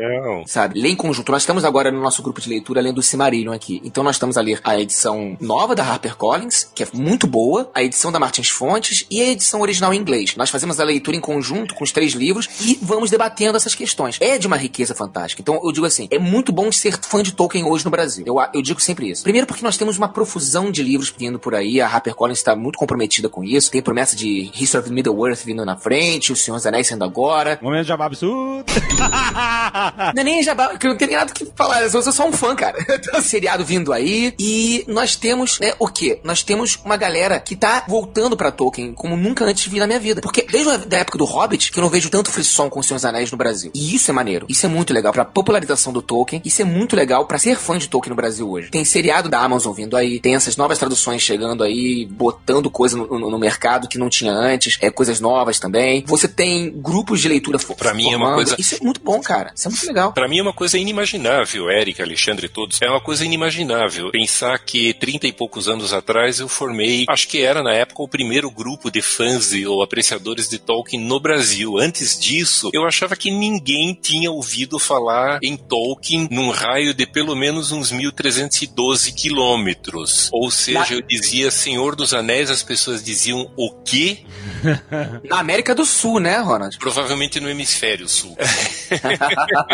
sabe, ler em conjunto. Nós estamos agora no nosso grupo de leitura lendo Silmarillion aqui. Então nós estamos a ler a edição nova da HarperCollins, que é muito boa, a edição da Martins Fontes e a edição original em inglês. Nós fazemos a leitura em conjunto com os três livros e vamos debatendo essas questões. É de uma riqueza fantástica. Então eu digo assim, é muito bom ser fã de Tolkien hoje no Brasil. Eu, eu digo sempre isso. Primeiro porque nós temos uma profusão de livros vindo por aí, a HarperCollins está muito comprometida com isso. Tem promessa de History of Middle-earth vindo na frente, O Senhor dos Anéis sendo agora.
Momento de absurdo.
Não é nem jabá, que eu não tenho nada que falar, eu sou só um fã, cara. Tem um seriado vindo aí e nós temos, né, o quê? Nós temos uma galera que tá voltando pra Tolkien como nunca antes vi na minha vida. Porque desde a época do Hobbit, que eu não vejo tanto frisson com os Senhor dos Anéis no Brasil. E isso é maneiro. Isso é muito legal pra popularização do Tolkien. Isso é muito legal pra ser fã de Tolkien no Brasil hoje. Tem seriado da Amazon vindo aí, tem essas novas traduções chegando aí, botando coisa no, no- no mercado que não tinha antes, é coisas novas também. Você tem grupos de leitura fo-
Pra mim é uma
formando.
coisa-
Isso é muito bom, cara. Isso é muito legal.
Pra mim é uma coisa inimaginável, Eric, Alexandre e todos. É uma coisa inimaginável pensar que 30 e poucos anos atrás eu formei, acho que era na época o primeiro grupo de fãs ou apreciadores de Tolkien no Brasil. Antes disso, eu achava que ninguém tinha ouvido falar em Tolkien num raio de pelo menos uns 1312 quilômetros. Ou seja, eu dizia Senhor dos Anéis, as pessoas diziam o quê?
Na América do Sul, né, Ronald?
Provavelmente no hemisfério sul.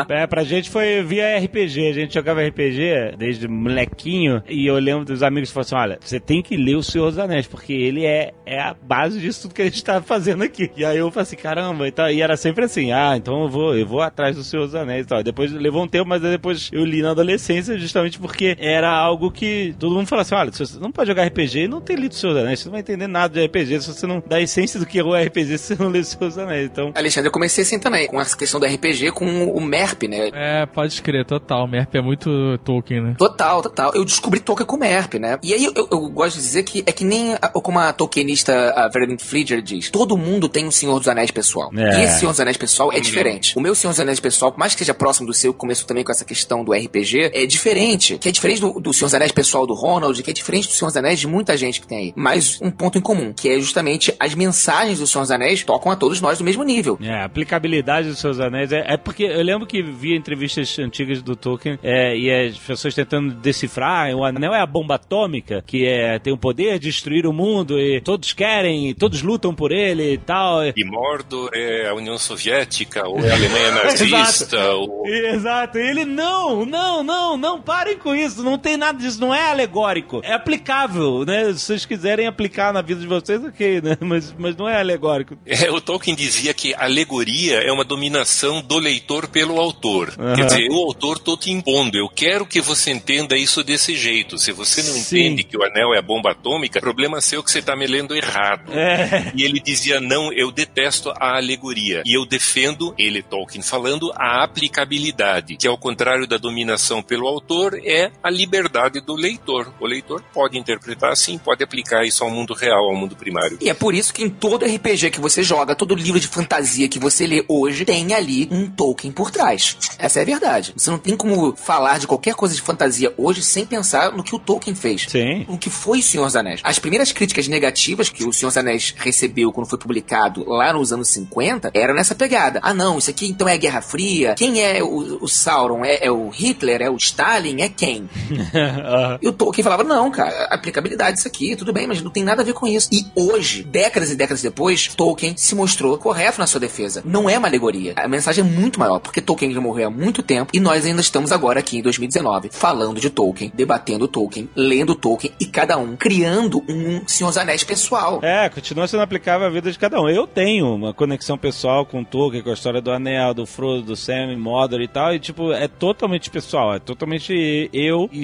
É, pra gente foi via RPG. A gente jogava RPG desde molequinho. E eu lembro dos amigos que falaram assim: olha, você tem que ler o Senhor dos Anéis, porque ele é, é a base disso tudo que a gente tá fazendo aqui. E aí eu falei assim: caramba, e, tal. e era sempre assim: ah, então eu vou, eu vou atrás do Senhor dos Anéis e tal. Depois levou um tempo, mas aí depois eu li na adolescência, justamente porque era algo que todo mundo fala assim: olha, você não pode jogar RPG e não ter lido dos Anéis, você não vai entender nada de RPG se você não dá a essência do que é o RPG se você não Senhor dos Anéis. Então.
Alexandre, eu comecei assim também, com essa questão do RPG, com o MERP, né?
É, pode escrever, total. MERP é muito Tolkien, né?
Total, total. Eu descobri Tolkien com MERP, né? E aí eu, eu- eu gosto de dizer que é que nem a- como a Tolkienista a Vernon diz, todo mundo tem um Senhor dos Anéis pessoal.
É.
E esse Senhor dos Anéis pessoal é diferente. O meu Senhor dos Anéis pessoal, por mais que seja próximo do seu, começou também com essa questão do RPG, é diferente. Que é diferente do, do Senhor dos Anéis pessoal do Ronald, que é diferente do Senhor dos Anéis de muita gente que tem aí. Mas um ponto em comum, que é justamente as mensagens do Senhor dos Anéis tocam a todos nós do mesmo nível.
É, a aplicabilidade dos seus anéis é, é porque eu lembro que vi entrevistas antigas do Tolkien é, e as pessoas tentando decifrar o anel é a bomba atômica que é, tem o poder de destruir o mundo e todos querem, todos lutam por ele e tal.
E Mordor é a União Soviética, ou é a Alemanha nazista, ou...
Exato, e ele não, não, não, não parem com isso, não tem nada disso, não é alegórico, é aplicável, né? Se vocês quiserem aplicar na vida de vocês, ok, né? Mas, mas não é alegórico.
É, o Tolkien dizia que alegoria é uma dominação do leitor pelo autor.
Aham.
Quer dizer, o autor tô te impondo, eu quero que você entenda isso desse jeito. Se você não
Sim.
entende que o anel é a bomba atômica, problema seu que você tá me lendo errado.
É.
E ele dizia, não, eu detesto a alegoria. E eu defendo, ele, Tolkien, falando, a aplicabilidade, que ao contrário da dominação pelo autor, é a liberdade do leitor. O leitor pode interpretar assim, pode aplicar isso ao mundo real, ao mundo primário.
E é por isso que em todo RPG que você joga, todo livro de fantasia que você lê hoje, tem ali um Tolkien por trás. Essa é a verdade. Você não tem como falar de qualquer coisa de fantasia hoje sem pensar no que o Tolkien fez.
Sim.
O que foi o Senhor dos Anéis. As primeiras críticas negativas que o Senhor dos Anéis recebeu quando foi publicado lá nos anos 50 eram nessa pegada. Ah, não, isso aqui então é Guerra Fria. Quem é o, o Sauron? É, é o Hitler? É o Stalin? É quem? E o Tolkien falava, não, cara, aplicabilidade disso aqui, tudo bem, mas não tem nada a ver com isso. E hoje, décadas e décadas depois, Tolkien se mostrou correto na sua defesa. Não é uma alegoria. A mensagem é muito maior, porque Tolkien já morreu há muito tempo e nós ainda estamos agora aqui em 2019 falando de Tolkien, debatendo Tolkien, lendo Tolkien e cada um criando um Senhor dos Anéis pessoal.
É, continua sendo aplicável à vida de cada um. Eu tenho uma conexão pessoal com o Tolkien, com a história do Anel, do Frodo, do Sam, Mordor e tal, e tipo, é totalmente pessoal, é totalmente eu e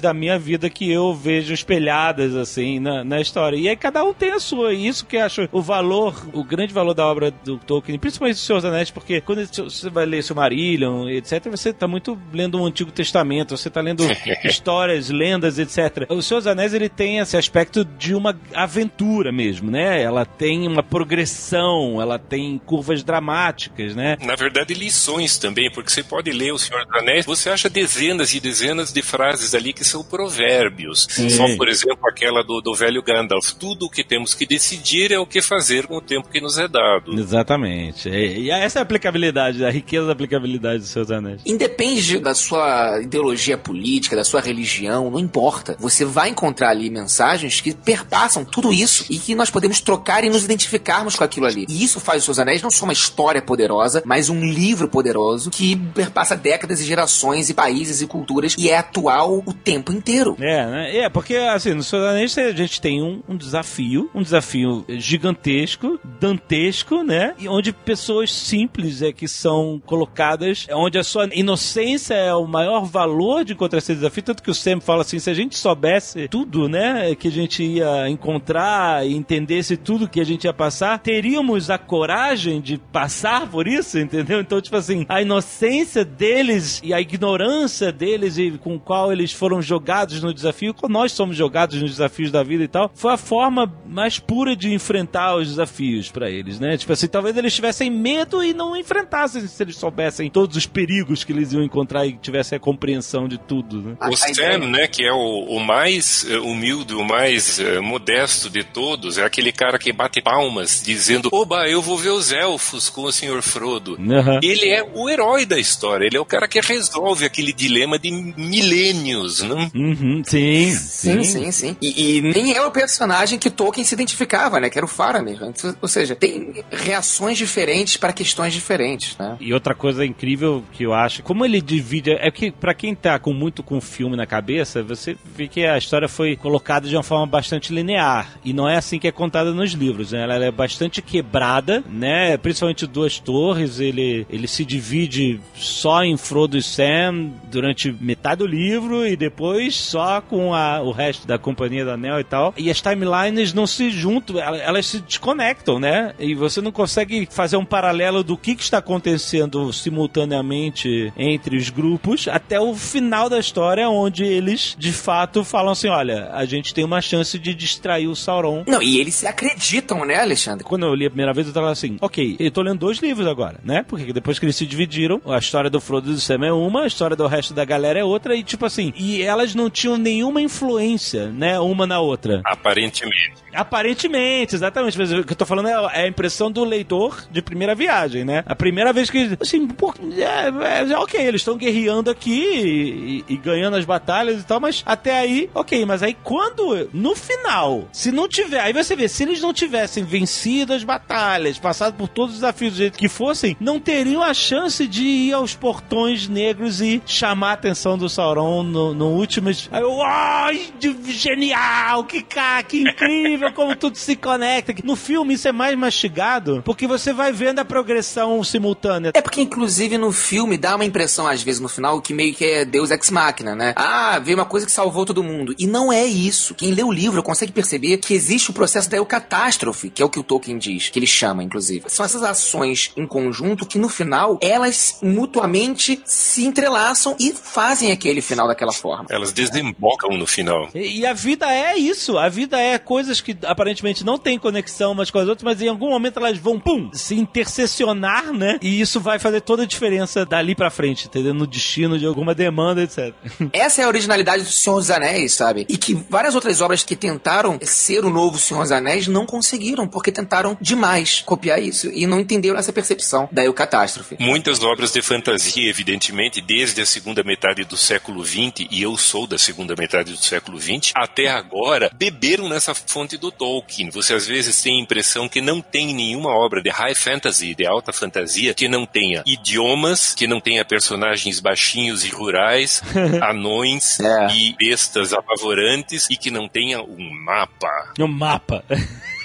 da minha vida que eu vejo espelhadas, assim, na, na história. E aí cada um tem a sua, e isso que eu acho o valor, o grande valor da obra do Tolkien, principalmente dos Seus Anéis, porque quando você vai ler Silmarillion, etc., você tá muito lendo um Antigo Testamento, você tá lendo histórias, lendas, etc. O Senhor dos Anéis, ele tem esse aspecto de uma aventura mesmo, né? Ela tem uma progressão, ela tem curvas dramáticas, né?
Na verdade, lições também, porque você pode ler O Senhor dos Anéis, você acha dezenas e dezenas de frases ali que são provérbios.
Sim.
Só, por exemplo, aquela do, do velho Gandalf. Tudo o que temos que decidir é o que fazer com o tempo que nos é dado.
Exatamente. E, e essa é a aplicabilidade, a riqueza da aplicabilidade dos Seus Anéis.
Independe da sua ideologia ideologia política, da sua religião, não importa. Você vai encontrar ali mensagens que perpassam tudo isso e que nós podemos trocar e nos identificarmos com aquilo ali. E isso faz os Seus Anéis não só uma história poderosa, mas um livro poderoso que perpassa décadas e gerações e países e culturas e é atual o tempo inteiro.
É, né? É, porque assim, no Senhor a gente tem um, um desafio, um desafio gigantesco, dantesco, né? E onde pessoas simples é que são colocadas, onde a sua inocência é o maior valor de encontrar esse desafio, tanto que o Sam fala assim, se a gente soubesse tudo, né, que a gente ia encontrar e entendesse tudo que a gente ia passar, teríamos a coragem de passar por isso, entendeu? Então, tipo assim, a inocência deles e a ignorância deles e com qual eles foram jogados no desafio, como nós somos jogados nos desafios da vida e tal, foi a forma mais pura de enfrentar os desafios para eles, né? Tipo assim, talvez eles tivessem medo e não enfrentassem se eles soubessem todos os perigos que eles iam encontrar e tivessem a compreensão de tudo, né?
O Sam, né, que é o, o mais eh, humilde, o mais eh, modesto de todos, é aquele cara que bate palmas dizendo: Oba, eu vou ver os elfos com o Sr. Frodo.
Aham.
Ele é o herói da história, ele é o cara que resolve aquele dilema de milênios, não?
Uhum, sim,
Sim, sim, sim. E, e nem é o personagem que Tolkien se identificava, né? Que era o Faramir. Ou seja, tem reações diferentes para questões diferentes, né?
E outra coisa incrível que eu acho, como ele divide, é que pra quem tá com muito com o filme na cabeça, você vê que a história foi colocada de uma forma bastante linear e não é assim que é contada nos livros, né? Ela é bastante quebrada, né? Principalmente duas torres, ele ele se divide só em Frodo e Sam durante metade do livro e depois só com a, o resto da companhia do Anel e tal. E as timelines não se juntam, ela- elas se desconectam, né? E você não consegue fazer um paralelo do que, que está acontecendo simultaneamente entre os grupos até o final da história, onde eles de fato falam assim: olha, a gente tem uma chance de distrair o Sauron.
Não, e eles se acreditam, né, Alexandre?
Quando eu li a primeira vez, eu tava assim, ok, eu tô lendo dois livros agora, né? Porque depois que eles se dividiram, a história do Frodo e do Sam é uma, a história do resto da galera é outra, e tipo assim, e elas não tinham nenhuma influência, né, uma na outra.
Aparentemente.
Aparentemente, exatamente. Mas o que eu tô falando é é a impressão do leitor de primeira viagem, né? A primeira vez que, assim, pô, é, é, ok, eles estão guerreando aqui e, e ganhando as batalhas e tal, mas até aí, ok. Mas aí quando, no final, se não tiver, aí você vê, se eles não tivessem vencido as batalhas, passado por todos os desafios do jeito que fossem, não teriam a chance de ir aos portões negros e chamar a atenção do Sauron no, no último. Aí eu, ai, de- genial, que cara, que incrível, como tudo se conecta. No filme isso é mais mastigado, porque você vai vendo a progressão simultânea.
É porque, inclusive, no filme dá uma impressão, às vezes, no final, que meio que é Deus Ex Machina, né? Ah, veio uma coisa que salvou todo mundo. E não é isso. Quem lê o livro consegue perceber que existe o processo da eucatástrofe, que é o que o Tolkien diz, que ele chama, inclusive. São essas ações em conjunto que, no final, elas mutuamente se entrelaçam e fazem aquele final daquela forma.
Elas desembocam no final.
E, e a vida é isso. A vida é coisas que aparentemente não têm conexão umas com as outras, mas em algum momento elas vão, pum, se intercessionar, né? E isso vai fazer toda a diferença dali pra frente, entendeu? No destino de alguma demanda, etc.
Essa é a originalidade do Senhor dos Anéis, sabe? E que várias outras obras que tentaram ser o novo Senhor dos Anéis não conseguiram, porque tentaram demais copiar isso e não entenderam essa percepção da eucatástrofe.
Muitas obras de fantasia, evidentemente, desde a segunda metade do século XX, e eu sou da segunda metade do século XX, até agora, beberam nessa fonte do Tolkien. Você às vezes tem a impressão que não tem nenhuma obra de high fantasy, de alta fantasia, que não tenha idiomas, que não tenha personagens baixinhos e rurais, anões
É.
e bestas apavorantes, e que não tenha um mapa.
Um mapa.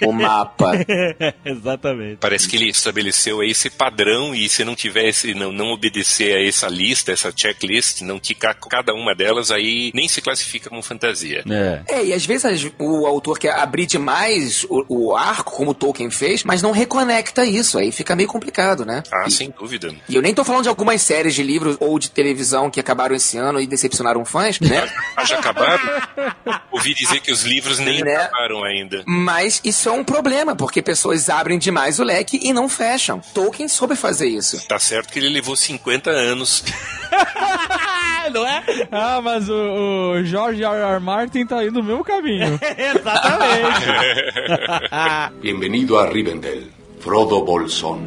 O mapa.
Exatamente.
Parece que ele estabeleceu aí esse padrão e se não tivesse, não, não obedecer a essa lista, essa checklist, não ticar cada uma delas, aí nem se classifica como fantasia.
É.
É, e às vezes o autor quer abrir demais o, o arco, como o Tolkien fez, mas não reconecta isso. Aí fica meio complicado, né?
Ah, sem dúvida.
E eu nem tô falando de algumas séries de livros ou de televisão que acabaram esse ano e decepcionaram fãs, né?
Ah, já acabaram? Ouvi dizer que os livros nem
Né?
acabaram ainda.
Mas isso é um problema, porque pessoas abrem demais o leque e não fecham. Tolkien soube fazer isso.
Tá certo que ele levou 50 anos.
não é? Ah, mas o, o George R. R. Martin tá indo no mesmo caminho.
Exatamente.
Bienvenido a Rivendell, Frodo Bolsón.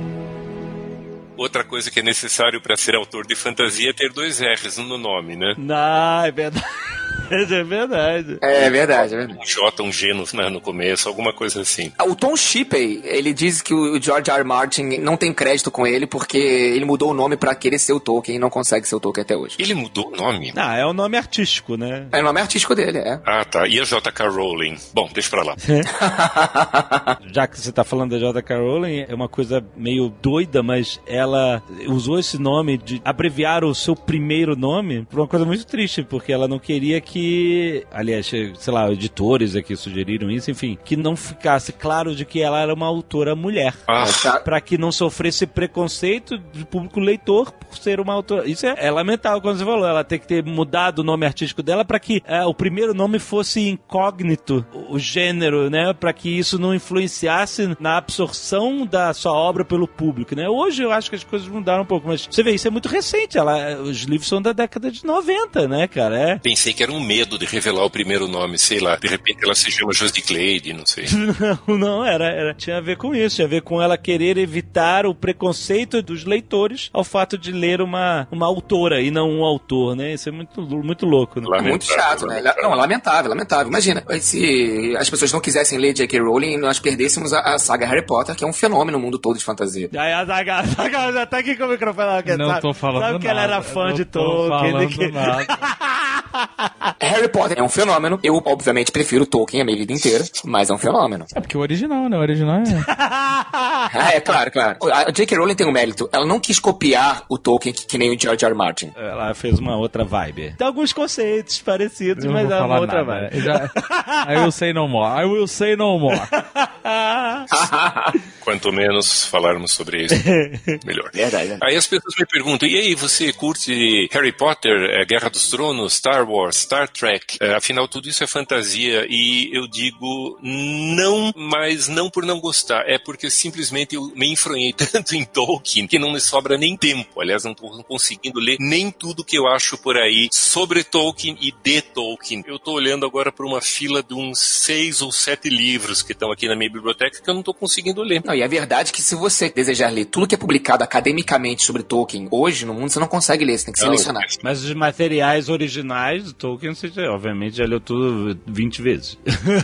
Outra coisa que é necessário para ser autor de fantasia é ter dois R's no nome, né?
Não, é verdade. É verdade.
É verdade, é verdade.
Um J, um G no, na- no começo, alguma coisa assim.
O Tom Shippey, ele diz que o George R. R. Martin não tem crédito com ele porque ele mudou o nome pra querer ser o Tolkien e não consegue ser o Tolkien até hoje.
Ele mudou o nome?
Ah, é o nome artístico, né?
É o nome artístico dele, é.
Ah, tá. E a J.K. Rowling? Bom, deixa pra lá.
Já que você tá falando da J.K. Rowling, é uma coisa meio doida, mas ela usou esse nome de abreviar o seu primeiro nome por uma coisa muito triste, porque ela não queria que, aliás, sei lá, editores aqui sugeriram isso, enfim, que não ficasse claro de que ela era uma autora mulher.
Ah,
Pra que não sofresse preconceito do público leitor por ser uma autora. Isso é, é lamentável quando você falou. Ela tem que ter mudado o nome artístico dela pra que é, o primeiro nome fosse incógnito, o, gênero, né? Pra que isso não influenciasse na absorção da sua obra pelo público, né? Hoje eu acho que as coisas mudaram um pouco, mas você vê, isso é muito recente. Ela, os livros são da década de 90, né, cara? É.
Pensei que era um medo de revelar o primeiro nome, sei lá. De repente ela se chama Josie Clade, não sei.
Não, não, era, era. Tinha a ver com isso, tinha a ver com ela querer evitar o preconceito dos leitores ao fato de ler uma, uma autora e não um autor, né? Isso é muito, muito louco, né?
É muito chato, né? Não, lamentável, lamentável. Imagina, se as pessoas não quisessem ler J.K. Rowling, nós perdêssemos a, a saga Harry Potter, que é um fenômeno no mundo todo de fantasia.
Aí a Zaga, a Zaga já tá aqui com o microfone. ela quer-
Não
sabe,
tô falando
Sabe que ela
nada,
era fã
não
de
tô
Tolkien.
falando
de que...
nada.
Harry Potter é um fenômeno. Eu, obviamente, prefiro Tolkien a minha vida inteira, mas é um fenômeno.
É porque o original, né? O original é.
Ah, é claro, claro. A J.K. Rowling tem um mérito. Ela não quis copiar o Tolkien que, que nem o George R. R. Martin.
Ela fez uma outra vibe. Tem alguns conceitos parecidos,
Eu
mas é uma outra
nada.
vibe.
Já- I will say no more. I will say no more.
Quanto menos falarmos sobre isso, melhor.
Verdade, né?
Aí as pessoas me perguntam, e aí, você curte Harry Potter, eh, Guerra dos Tronos, Star Wars, Star Trek? Eh, afinal, tudo isso é fantasia e eu digo não, mas não por não gostar, é porque simplesmente eu me enfronhei tanto em Tolkien que não me sobra nem tempo. Aliás, não estou conseguindo ler nem tudo que eu acho por aí sobre Tolkien e de Tolkien. Eu estou olhando agora para uma fila de uns seis ou sete livros que estão aqui na minha biblioteca que eu não estou conseguindo ler.
Não, e é verdade que se você desejar ler tudo que é publicado academicamente sobre Tolkien hoje no mundo, você não consegue ler, você tem que selecionar.
Mas os materiais originais do Tolkien, você já, obviamente já leu tudo 20 vezes.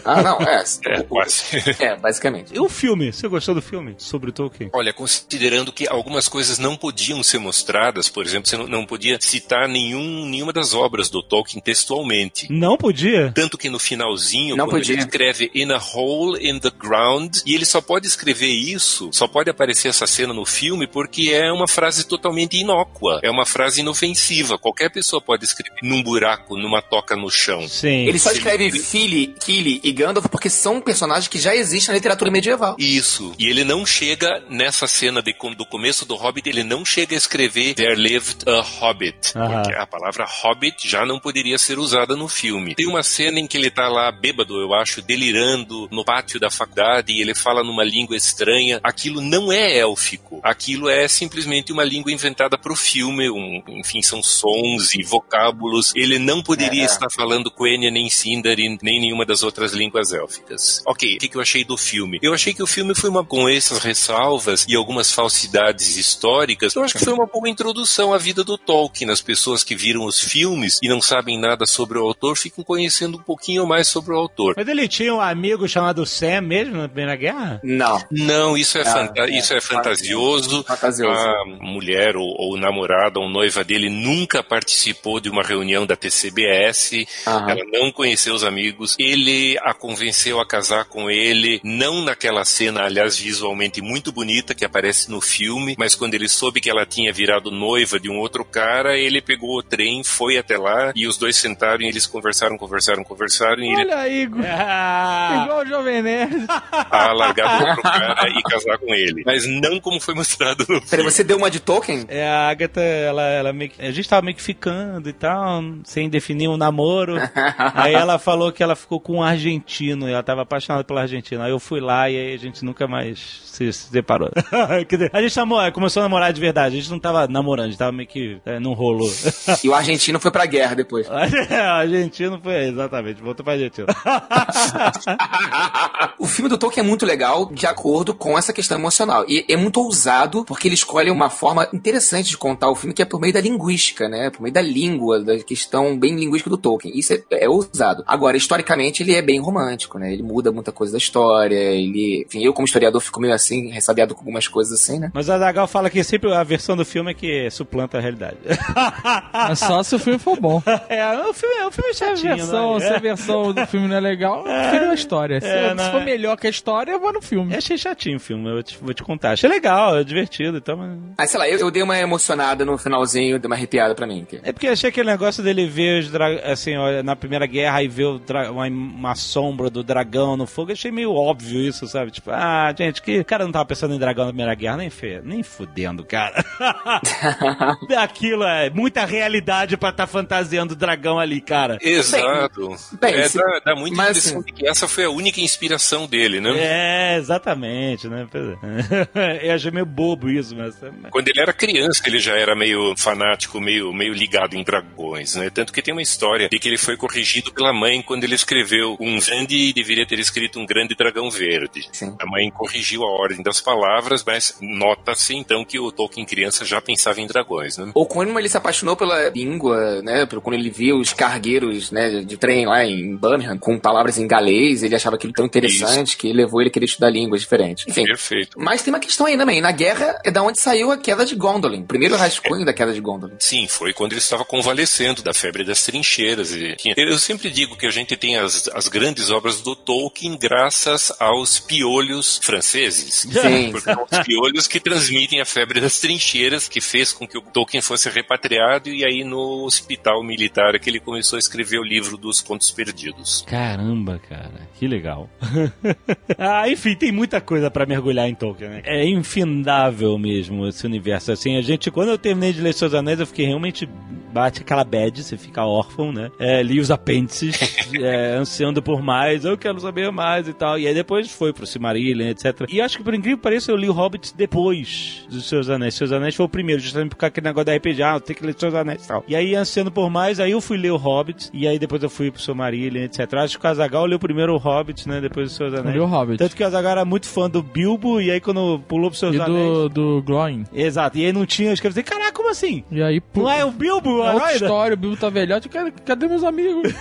Ah, não, é.
É, quase.
É, basicamente.
E o filme? Você gostou do filme sobre Tolkien?
Olha, considerando que algumas coisas não podiam ser mostradas, por exemplo, você não, não podia citar nenhum, nenhuma das obras do Tolkien textualmente.
Não podia?
Tanto que no finalzinho,
Não
quando
podia.
ele escreve in a hole in the ground, e ele só pode escrever isso, só pode aparecer essa cena no filme porque é uma frase totalmente inócua, é uma frase inofensiva. Qualquer pessoa pode escrever num buraco, numa toca no chão.
Sim.
Ele só escreve Fili, Kili e Gandalf porque são personagens que já existem na literatura medieval.
Isso. E ele não chega nessa cena de, do começo do Hobbit, ele não chega a escrever There lived a Hobbit. Porque a palavra Hobbit já não poderia ser usada no filme. Tem uma cena em que ele tá lá bêbado, eu acho, delirando no pátio da faculdade e ele fala numa língua estranha. Aquilo não é élfico. Aquilo é simplesmente uma língua inventada pro filme. Um, enfim, são sons e vocábulos. Ele não poderia
É.
estar falando Quenya, nem Sindarin, nem nenhuma das outras línguas élficas. Ok, o que, que eu achei do filme? Eu achei que o filme foi uma, com essas ressalvas e algumas falsidades históricas, eu acho que foi uma boa introdução à vida do Tolkien. As pessoas que viram os filmes e não sabem nada sobre o autor ficam conhecendo um pouquinho mais sobre o autor.
Mas ele tinha um amigo chamado Sam mesmo na Primeira Guerra?
Não.
Não, isso é, fanta-
é,
isso é fantasioso.
Fantasioso.
A mulher ou, ou namorada ou noiva dele nunca participou de uma reunião da
Aham.
Ela não conheceu os amigos. Ele a convenceu a casar com ele, não naquela cena, aliás, visualmente muito bonita que aparece no filme, mas quando ele soube que ela tinha virado noiva de um outro cara, ele pegou o trem, foi até lá e os dois sentaram e eles conversaram, conversaram, conversaram e ele
Olha aí, igual
Ah,
o Jovem Nerd.
a largar o outro cara e casar com ele. Mas não como foi mostrado no
Peraí,
filme.
você deu uma de Tolkien?
é, a Agatha, ela, ela meio que, a gente tava meio que ficando e tal, sem definir um namoro. aí ela falou que ela ficou com um argentino, e ela tava apaixonada pelo argentino. Aí eu fui lá e aí a gente nunca mais se separou. Quer dizer, a gente namor, começou a namorar de verdade. A gente não tava namorando, a gente tava meio que é, num rolo.
E o argentino foi pra guerra depois.
o argentino foi, exatamente, voltou pra Argentina.
o filme do Tolkien é muito legal de acordo com essa questão emocional. E é muito ousado porque ele escolhe uma forma interessante de contar o filme que é por meio da linguística, né? Por meio da língua, da questão bem linguística do Tolkien. Isso é, é ousado. Agora, historicamente, ele é bem romântico, né? Ele muda muita coisa da história. Ele, enfim, eu como historiador fico meio assim, ressabiado com algumas coisas assim, né?
Mas a Zagal fala que sempre a versão do filme é que suplanta a realidade.
É só se o filme for bom.
É, o filme, o filme é
Se a
chatinho,
versão,
né?
se a versão do filme não é legal, eu prefiro a história. Se,
É,
se
não,
for
é.
melhor que a história, eu vou no filme.
Eu achei chatinho o filme, eu vou te, vou te contar. Achei legal, é divertido, então... mas-
Aí, sei lá, eu, eu dei uma emocionada no finalzinho, dei uma arrepiada pra mim. que-
É porque eu achei aquele negócio dele ver os dragões, assim, na Primeira Guerra e ver uma, uma sombra do dragão no fogo, eu achei meio óbvio isso, sabe? Tipo, ah, gente, que o cara não tava pensando em dragão na Primeira Guerra, nem fe, nem fudendo, cara. Aquilo é muita realidade pra estar fantasiando o dragão ali, cara.
Exato.
bem,
é,
se-
dá, dá muita
mas,
impressão de que essa foi a única inspiração dele, né?
É, exatamente, né? É. Eu achei meio bobo isso, mas...
Quando ele era criança, ele já era meio fanático, meio, meio ligado em dragões, né? Tanto que tem uma história de que ele foi corrigido pela mãe quando ele escreveu um grande e deveria ter escrito um grande dragão verde.
Sim.
A mãe corrigiu a ordem das palavras, mas nota-se então que o Tolkien criança já pensava em dragões, né?
Ou quando ele se apaixonou pela língua, né? Quando ele viu os cargueiros, né, de- trem lá em Birmingham, com palavras em galês, ele achava aquilo tão interessante que levou ele a querer estudar línguas diferentes. Enfim.
Perfeito.
Mas tem uma questão aí também. Na guerra é da onde saiu a queda de Gondolin. O primeiro rascunho da queda de Gondolin.
Sim, foi quando ele estava convalescendo da febre das trincheiras. E tinha- Eu sempre digo que a gente tem as, as grandes obras do Tolkien graças aos piolhos franceses.
Sim.
Porque são os piolhos que transmitem a febre das trincheiras, que fez com que o Tolkien fosse repatriado e aí no hospital militar é que ele começou a escrever o livro dos Contos Perdidos.
Caramba, cara, que legal. ah, enfim, tem muita coisa pra mergulhar em Tolkien, né? É infindável mesmo esse universo. Assim, a gente, quando eu terminei de ler Seus Anéis, eu fiquei realmente bate aquela bad, você fica órfão, né? É, li os apêndices, é, ansiando por mais, eu quero saber mais e tal. E aí depois foi pro Silmarillion, etc. E acho que por incrível que pareça, eu li o Hobbit depois dos Seus Anéis. Seus Anéis foi o primeiro, justamente por causa aquele negócio da RPG, ah, tenho que ler Seus Anéis e tal. E aí, ansiando por mais, aí eu fui ler o Hobbit, e aí depois eu fui pro Silmarillion, etc. Acho que o Azagal leu primeiro o Hobbit, né? Depois os Seus Anéis.
li o Hobbit.
Tanto que o Azagal era muito fã do Bilbo, e aí quando pulou pros Seus
E
Anéis...
do, do Glowing.
Exato, e aí não tinha, eu escrevi assim, caraca, como assim?
E aí, pô,
Não é o Bilbo, o
é
herói?
história, o Bilbo tá velhote, cadê, cadê meus amigos?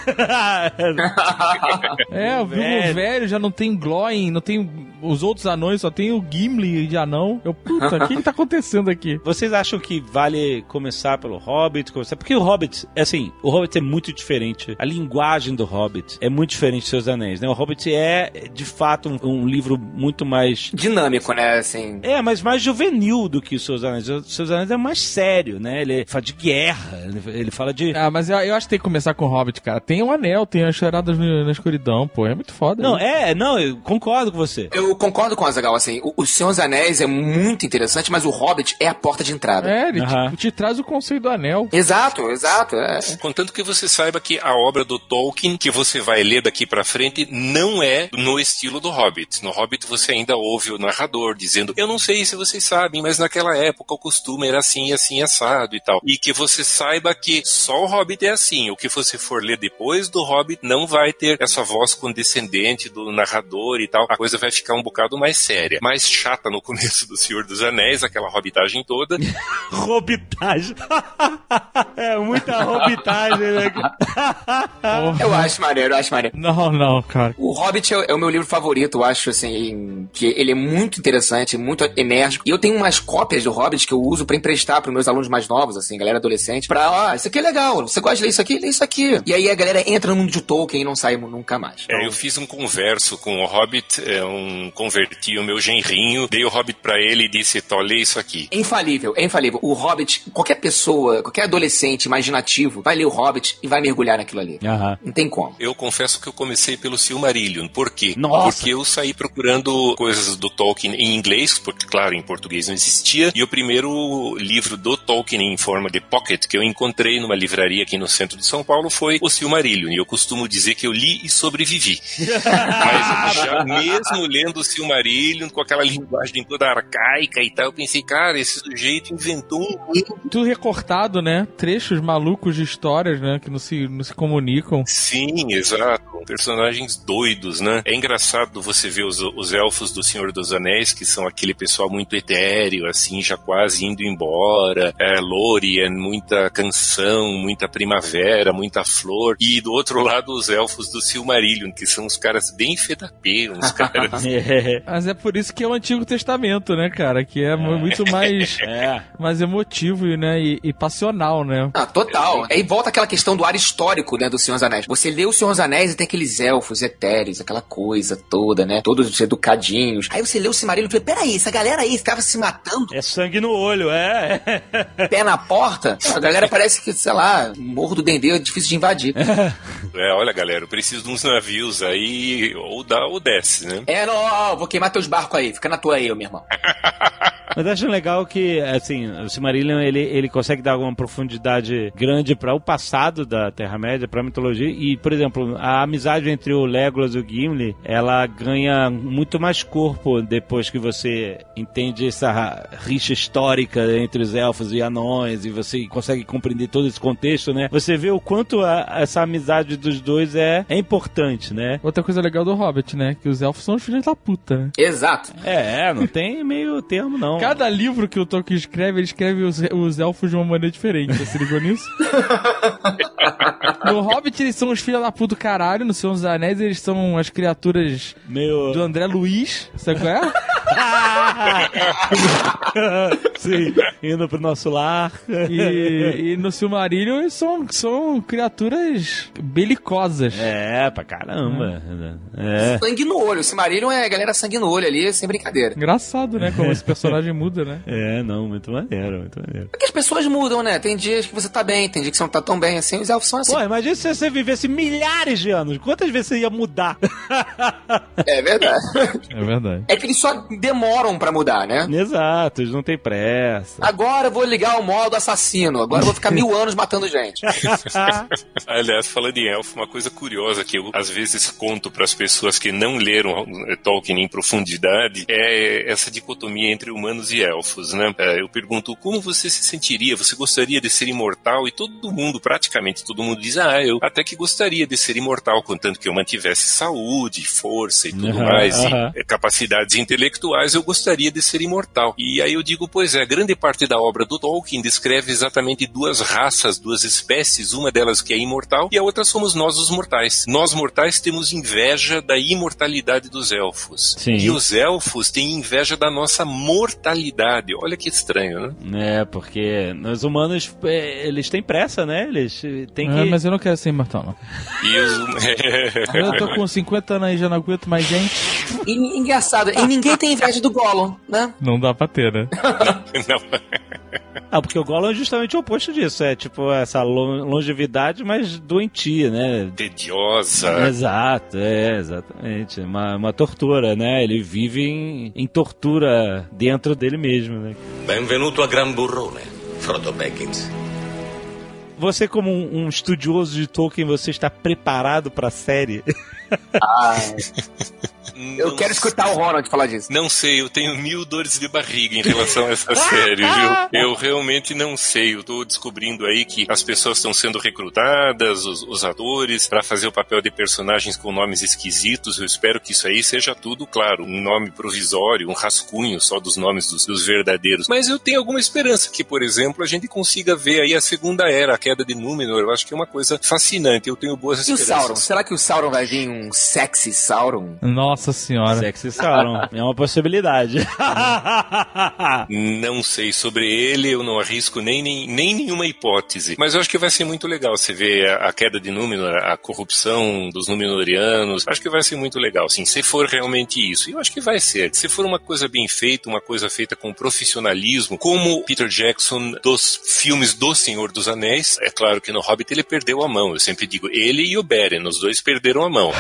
É, o Bilbo
Velho.
velho. já não tem Glowing, não tem os outros anões, só tem o Gimli de anão. Eu, puta, o que que tá acontecendo aqui?
Vocês acham que vale começar pelo Hobbit? Começar... Porque o Hobbit, assim, o Hobbit é muito diferente. A linguagem do Hobbit é muito diferente dos seus anéis, né? O Hobbit é, de fato, um, um livro muito mais.
Dinâmico, né? Assim.
É, mas mais juvenil do que os seus anéis. Os seus anéis é mais sério, né? Ele fala de guerra, ele- ele fala de.
Ah, mas eu, eu acho que tem que começar com o Hobbit, cara. Tem um anel, tem as choradas no- na escuridão, pô. É muito foda.
Não,
né?
é, não, eu concordo com você.
Eu concordo com o Azagal, assim, o, o Senhor dos Anéis é muito interessante, mas o Hobbit é a porta de entrada.
É, ele
Aham.
te, te traz o conceito do anel.
Exato, exato. É.
Contanto que você saiba que a obra do Tolkien, que você vai ler daqui pra frente, não é no estilo do Hobbit. No Hobbit você ainda ouve o narrador dizendo: Eu não sei se vocês sabem, mas naquela época o costume era assim, assim, assado e tal. E que você saiba que só o Hobbit é assim. O que você for ler depois do Hobbit não vai ter essa voz condescendente do narrador e tal. A coisa vai ficar um bocado mais séria. Mais chata no começo do Senhor dos Anéis, aquela hobbitagem toda.
Robitagem. é muita robitagem, né?
Eu acho maneiro, eu acho maneiro.
Não, não, cara.
O Hobbit é, é o meu livro favorito, eu acho, assim, que ele é muito interessante, muito enérgico. E eu tenho umas cópias do Hobbit que eu uso pra emprestar pros meus alunos mais novos, assim, galera adolescente, pra, ah, isso aqui é legal, você gosta de ler isso aqui? Lê isso aqui. E aí a galera entra no mundo de Tolkien e não sai nunca mais.
É, eu fiz um converso com o Hobbit, é, um, converti o meu genrinho, dei o Hobbit pra ele e disse, tó, lê isso aqui.
É infalível, é infalível. O Hobbit, qualquer pessoa, qualquer adolescente imaginativo vai ler o Hobbit e vai mergulhar naquilo ali.
Aham.
Não tem como.
Eu confesso que eu comecei pelo Silmarillion. Por quê?
Nossa.
Porque eu saí procurando coisas do Tolkien em inglês, porque, claro, em português não existia. E o primeiro livro do Tolkien em forma de pocket que eu encontrei numa livraria aqui no centro de São Paulo foi o Silmarillion. E eu costumo dizer que eu li e sobrevivi. Mas já mesmo lendo o Silmarillion, com aquela linguagem toda arcaica e tal, eu pensei, cara, esse sujeito inventou um.
Tudo recortado, né? Trechos malucos de histórias, né? Que não se, não se comunicam.
Sim, exato. Personagens doidos, né? É engraçado você ver os, os elfos do Senhor dos Anéis, que são aquele pessoal muito etéreo, assim, já quase indo embora. É, Lórien, muita canção, muita primavera, muita flor. E do outro lado, os elfos do Silmarillion, que são os caras bem fedapeiros, uns caras
É.
Mas é por isso que é o Antigo Testamento, né, cara? Que é mu- muito mais,
É.
mais emotivo né? e, e passional, né?
Ah, total. Aí volta aquela questão do ar histórico, né, do Senhor dos Anéis. Você lê o Senhor dos Anéis e tem aqueles elfos etéreos, aquela coisa toda, né? Todos educadinhos. Aí você lê o Silmarillion e fala, peraí, essa galera aí estava se matando,
É sangue no olho, é.
pé na porta. A galera parece que, sei lá, Morro do É difícil de invadir.
É, olha, galera, eu preciso de uns navios aí, ou dá ou desce, né?
É, não, ó, vou queimar teus barcos aí. Fica na tua aí, meu irmão.
Mas acho legal que, assim, o Silmarillion, ele, ele consegue dar uma profundidade grande para o passado da Terra-média, para a mitologia, e, por exemplo, a amizade entre o Legolas e o Gimli, ela ganha muito mais corpo depois que você entende essa rixa histórica entre os elfos e anões, e você consegue compreender todo esse contexto, né? Você vê o quanto a- essa amizade dos dois é, é importante, né?
Outra coisa legal do Hobbit, né? Que os elfos são os filhos da puta, né?
Exato.
É, não tem meio termo, não.
Cada livro que o Tolkien escreve, ele escreve os, os elfos de uma maneira diferente. Você se ligou nisso? No Hobbit, eles são os filhos da puta do caralho. No Senhor dos Anéis, eles são as criaturas
Meio...
do André Luiz. Sabe qual é?
Sim, indo pro nosso lar.
E, e no Silmarillion, eles são, são criaturas belicosas.
É, pra caramba. É.
Sangue no olho. O Silmarillion é galera sangue no olho ali, sem brincadeira.
Engraçado, né? Como esse personagem muda, né?
É, não, muito maneiro, muito maneiro.
Porque as pessoas mudam, né? Tem dias que você tá bem, tem dias que você não tá tão bem assim. Os elfos são assim.
Pô, imagina se você vivesse milhares de anos. Quantas vezes você ia mudar?
É verdade.
É verdade.
É que eles só demoram pra mudar, né?
Exato, eles não tem pressa.
Agora eu vou ligar o modo assassino. Agora eu vou ficar mil anos matando gente.
Aliás, falando em elfo, uma coisa curiosa que eu às vezes conto para as pessoas que não leram eh, Tolkien em profundidade é essa dicotomia entre humanos e elfos, né? Eh, Eu pergunto como você se sentiria, você gostaria de ser imortal? E todo mundo, praticamente todo mundo diz, ah, eu até que gostaria de ser imortal, contanto que eu mantivesse saúde, força e tudo
Aham,
mais, e
aham.
eh, capacidades intelectuais, eu gostaria de ser imortal. E aí eu digo, pois é, grande parte da obra do Tolkien descreve exatamente duas raças, duas espécies, uma delas que é imortal e a outra somos nós os mortais. Nós mortais temos inveja da imortalidade dos elfos.
Sim.
E os elfos têm inveja da nossa mortalidade. Olha que estranho, né?
É, porque os humanos, é, eles têm pressa, né? Eles eh, têm que...
Ah, mas eu não quero ser imortal, não.
E os...
Eu tô com 50 anos aí, já não aguento mais gente.
E engraçado, e ninguém tem inveja do Gollum, né?
Não dá pra ter, né?
Não.
Ah, porque o Gollum é justamente o oposto disso. É tipo essa lo- longevidade, mas doentia, né?
Tediosa.
Exato, é, exatamente. Uma, uma tortura, né? Ele vive em, em tortura dentro dele mesmo, né?
Benvenuto a Gran Burrone, Frodo Baggins.
Você, como um, um estudioso de Tolkien, você está preparado pra série?
Eu
Não
quero escutar o Ronald falar disso.
Não sei, eu tenho mil dores de barriga em relação a essa série, viu? Eu realmente não sei. Eu tô descobrindo aí que as pessoas estão sendo recrutadas, os, os atores, para fazer o papel de personagens com nomes esquisitos. Eu espero que isso aí seja tudo, claro, um nome provisório, um rascunho só dos nomes dos, dos verdadeiros. Mas eu tenho alguma esperança que, por exemplo, a gente consiga ver aí a Segunda Era, a queda de Númenor. Eu acho que é uma coisa fascinante. Eu tenho boas
E o
esperanças.
Sauron? Será que o Sauron vai vir um sexy Sauron?
Nossa senhora.
Sexy Sauron. é uma possibilidade.
Não sei sobre ele, eu não arrisco nem, nem, nem nenhuma hipótese. Mas eu acho que vai ser muito legal. Você vê a, a queda de Númenor, a corrupção dos Númenorianos. Acho que vai ser muito legal, sim. Se for realmente isso. E eu acho que vai ser. Se for uma coisa bem feita, uma coisa feita com profissionalismo, como Peter Jackson dos filmes do Senhor dos Anéis, é claro que no Hobbit ele perdeu a mão. Eu sempre digo, ele e o Beren, os dois perderam a mão.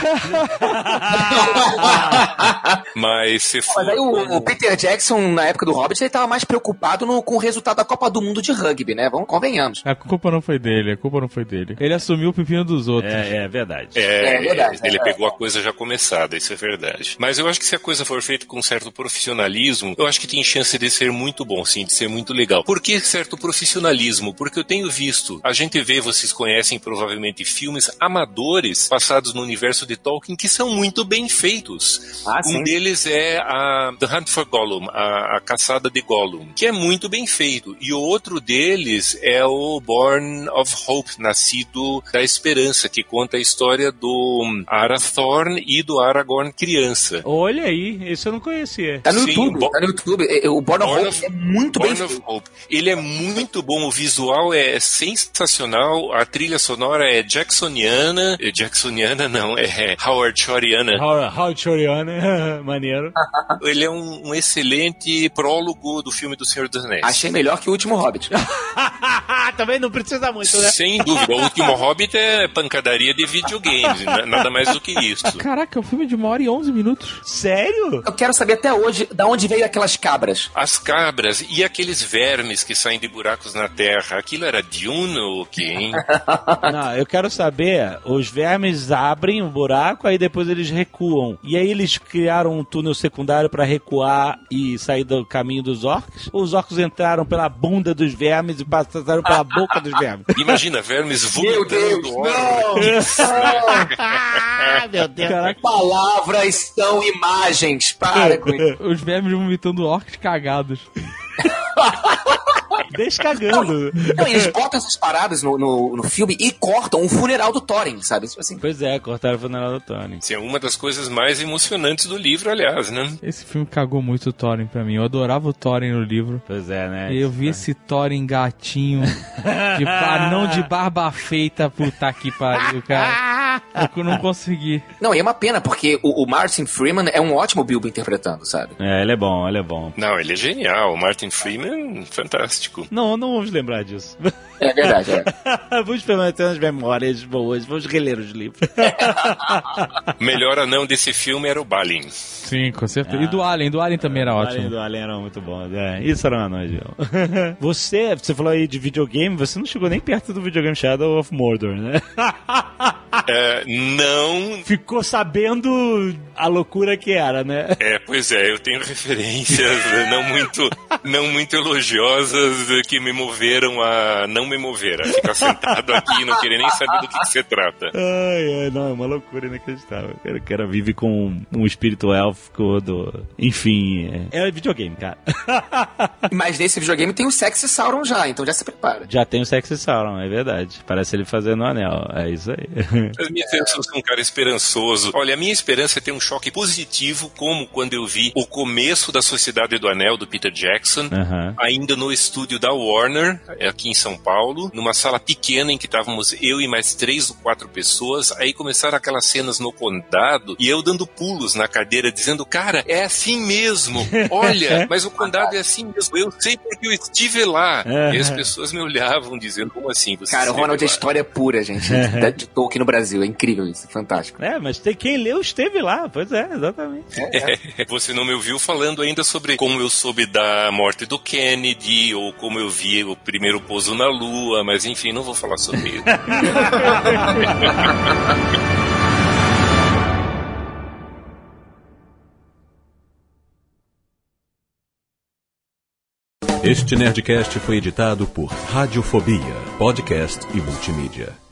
Mas se for.
Mas aí o, o Peter Jackson, na época do Hobbit, ele tava mais preocupado no- com o resultado da Copa do Mundo de rugby, né? Vamos, convenhamos.
A culpa não foi dele, a culpa não foi dele. Ele assumiu o pepino dos outros.
É, é verdade.
É,
É verdade,
ele
é.
pegou a coisa já começada, isso é verdade. Mas eu acho que se a coisa for feita com certo profissionalismo, eu acho que tem chance de ser muito bom, sim, de ser muito legal. Por que certo profissionalismo? Porque eu tenho visto, a gente vê, vocês conhecem provavelmente filmes amadores passados no universo de Tolkien que são muito bem feitos.
Ah,
um
sim.
deles é a The Hunt for Gollum, a, a caçada de Gollum, que é muito bem feito. E o outro deles é o Born of Hope, nascido da esperança, que conta a história do Arathorn e do Aragorn criança.
Olha aí, esse eu não conhecia.
Tá no
Sim,
YouTube,
Bo-
tá no YouTube. É, é, O Born of
Born
Hope
of-
é muito
Born
bem
of
feito.
Hope. Ele é muito bom, o visual é sensacional, a trilha sonora é jacksoniana, é jacksoniana não, é Howard Shoreana.
How Choriana, maneiro.
Ele é um, um excelente prólogo do filme do Senhor dos Anéis.
Achei melhor que o último Hobbit.
Também não precisa muito, né?
Sem dúvida, o último Hobbit é pancadaria de videogames, na- nada mais do que isso.
Caraca, é um filme de uma hora e onze minutos.
Sério?
Eu quero saber até hoje da onde veio aquelas cabras.
As cabras e aqueles vermes que saem de buracos na terra, aquilo era Dune ou o quê, hein?
Não, eu quero saber, os vermes abrem um buraco, aí depois eles recuam. E aí eles criaram um túnel secundário pra recuar e sair do caminho dos orcs? Ou os orcs entraram pela bunda dos vermes e passaram pela boca dos vermes?
Imagina, vermes vomitando
Deus,
orcs.
Ah, meu Deus.
Caraca,
Palavras são imagens. Para com isso.
os vermes vomitando orcs cagados.
Descagando.
Não, eles botam essas paradas no, no, no filme e cortam o funeral do Thorin, sabe? Tipo Assim,
Pois é, cortaram o funeral do Tony.
Sim, é uma das coisas mais emocionantes do livro, aliás, né?
Esse filme cagou muito o Thorin pra mim. Eu adorava o Thorin no livro.
Pois é, né?
E eu vi esse Thorin gatinho, de par- não de barba feita, puta que pariu, cara. Eu não consegui.
Não, e é uma pena, porque o, o Martin Freeman é um ótimo Bilbo interpretando, sabe?
É, ele é bom, ele é bom.
Não, ele é genial. O Martin Freeman, fantástico.
Não, não vamos lembrar disso.
É verdade, é.
vamos permanecer nas memórias boas, vamos reler os livros.
Melhor anão desse filme era o Balin.
Sim, com certeza. E do Alien, do Alien também era
O
ótimo.
Alien do Alien era muito bom. É, isso era uma noite. Você, você falou aí de videogame, você não chegou nem perto do videogame Shadow of Mordor, né?
É, não.
Ficou sabendo a loucura que era, né?
É, pois é, eu tenho referências né, não muito, não muito elogiosas que me moveram a não me mover, a ficar sentado aqui e não querer nem saber do que, que se trata.
Ai, ai, não, é uma loucura inacreditável. O cara, vive com um espírito élfico do. Enfim, é, é videogame, cara.
Mas nesse videogame tem o Sexy Sauron já, então já se prepara.
Já tem o Sexy Sauron, é verdade. Parece ele fazendo o anel. É isso aí.
As minhas eu sou um cara esperançoso. Olha, a minha esperança é ter um choque positivo, como quando eu vi o começo da Sociedade do Anel, do Peter Jackson,
Aham.
ainda no estúdio da Warner, aqui em São Paulo, numa sala pequena em que estávamos eu e mais três ou quatro pessoas. Aí começaram aquelas cenas no condado e eu dando pulos na cadeira, dizendo: Cara, é assim mesmo. Olha, mas o condado é assim mesmo. Eu sei porque eu estive lá. E as pessoas me olhavam dizendo: Como assim? Você
Cara, o Ronald é
lá?"
história pura, gente, de, de Tolkien no Brasil. É incrível isso, fantástico.
É, mas tem quem leu esteve lá. Pois é, exatamente.
Você não me ouviu falando ainda sobre como eu soube da morte do Kennedy, ou como eu vi o primeiro pouso na Lua, mas enfim, não vou falar sobre isso.
Este Nerdcast foi editado por Radiofobia, podcast e multimídia.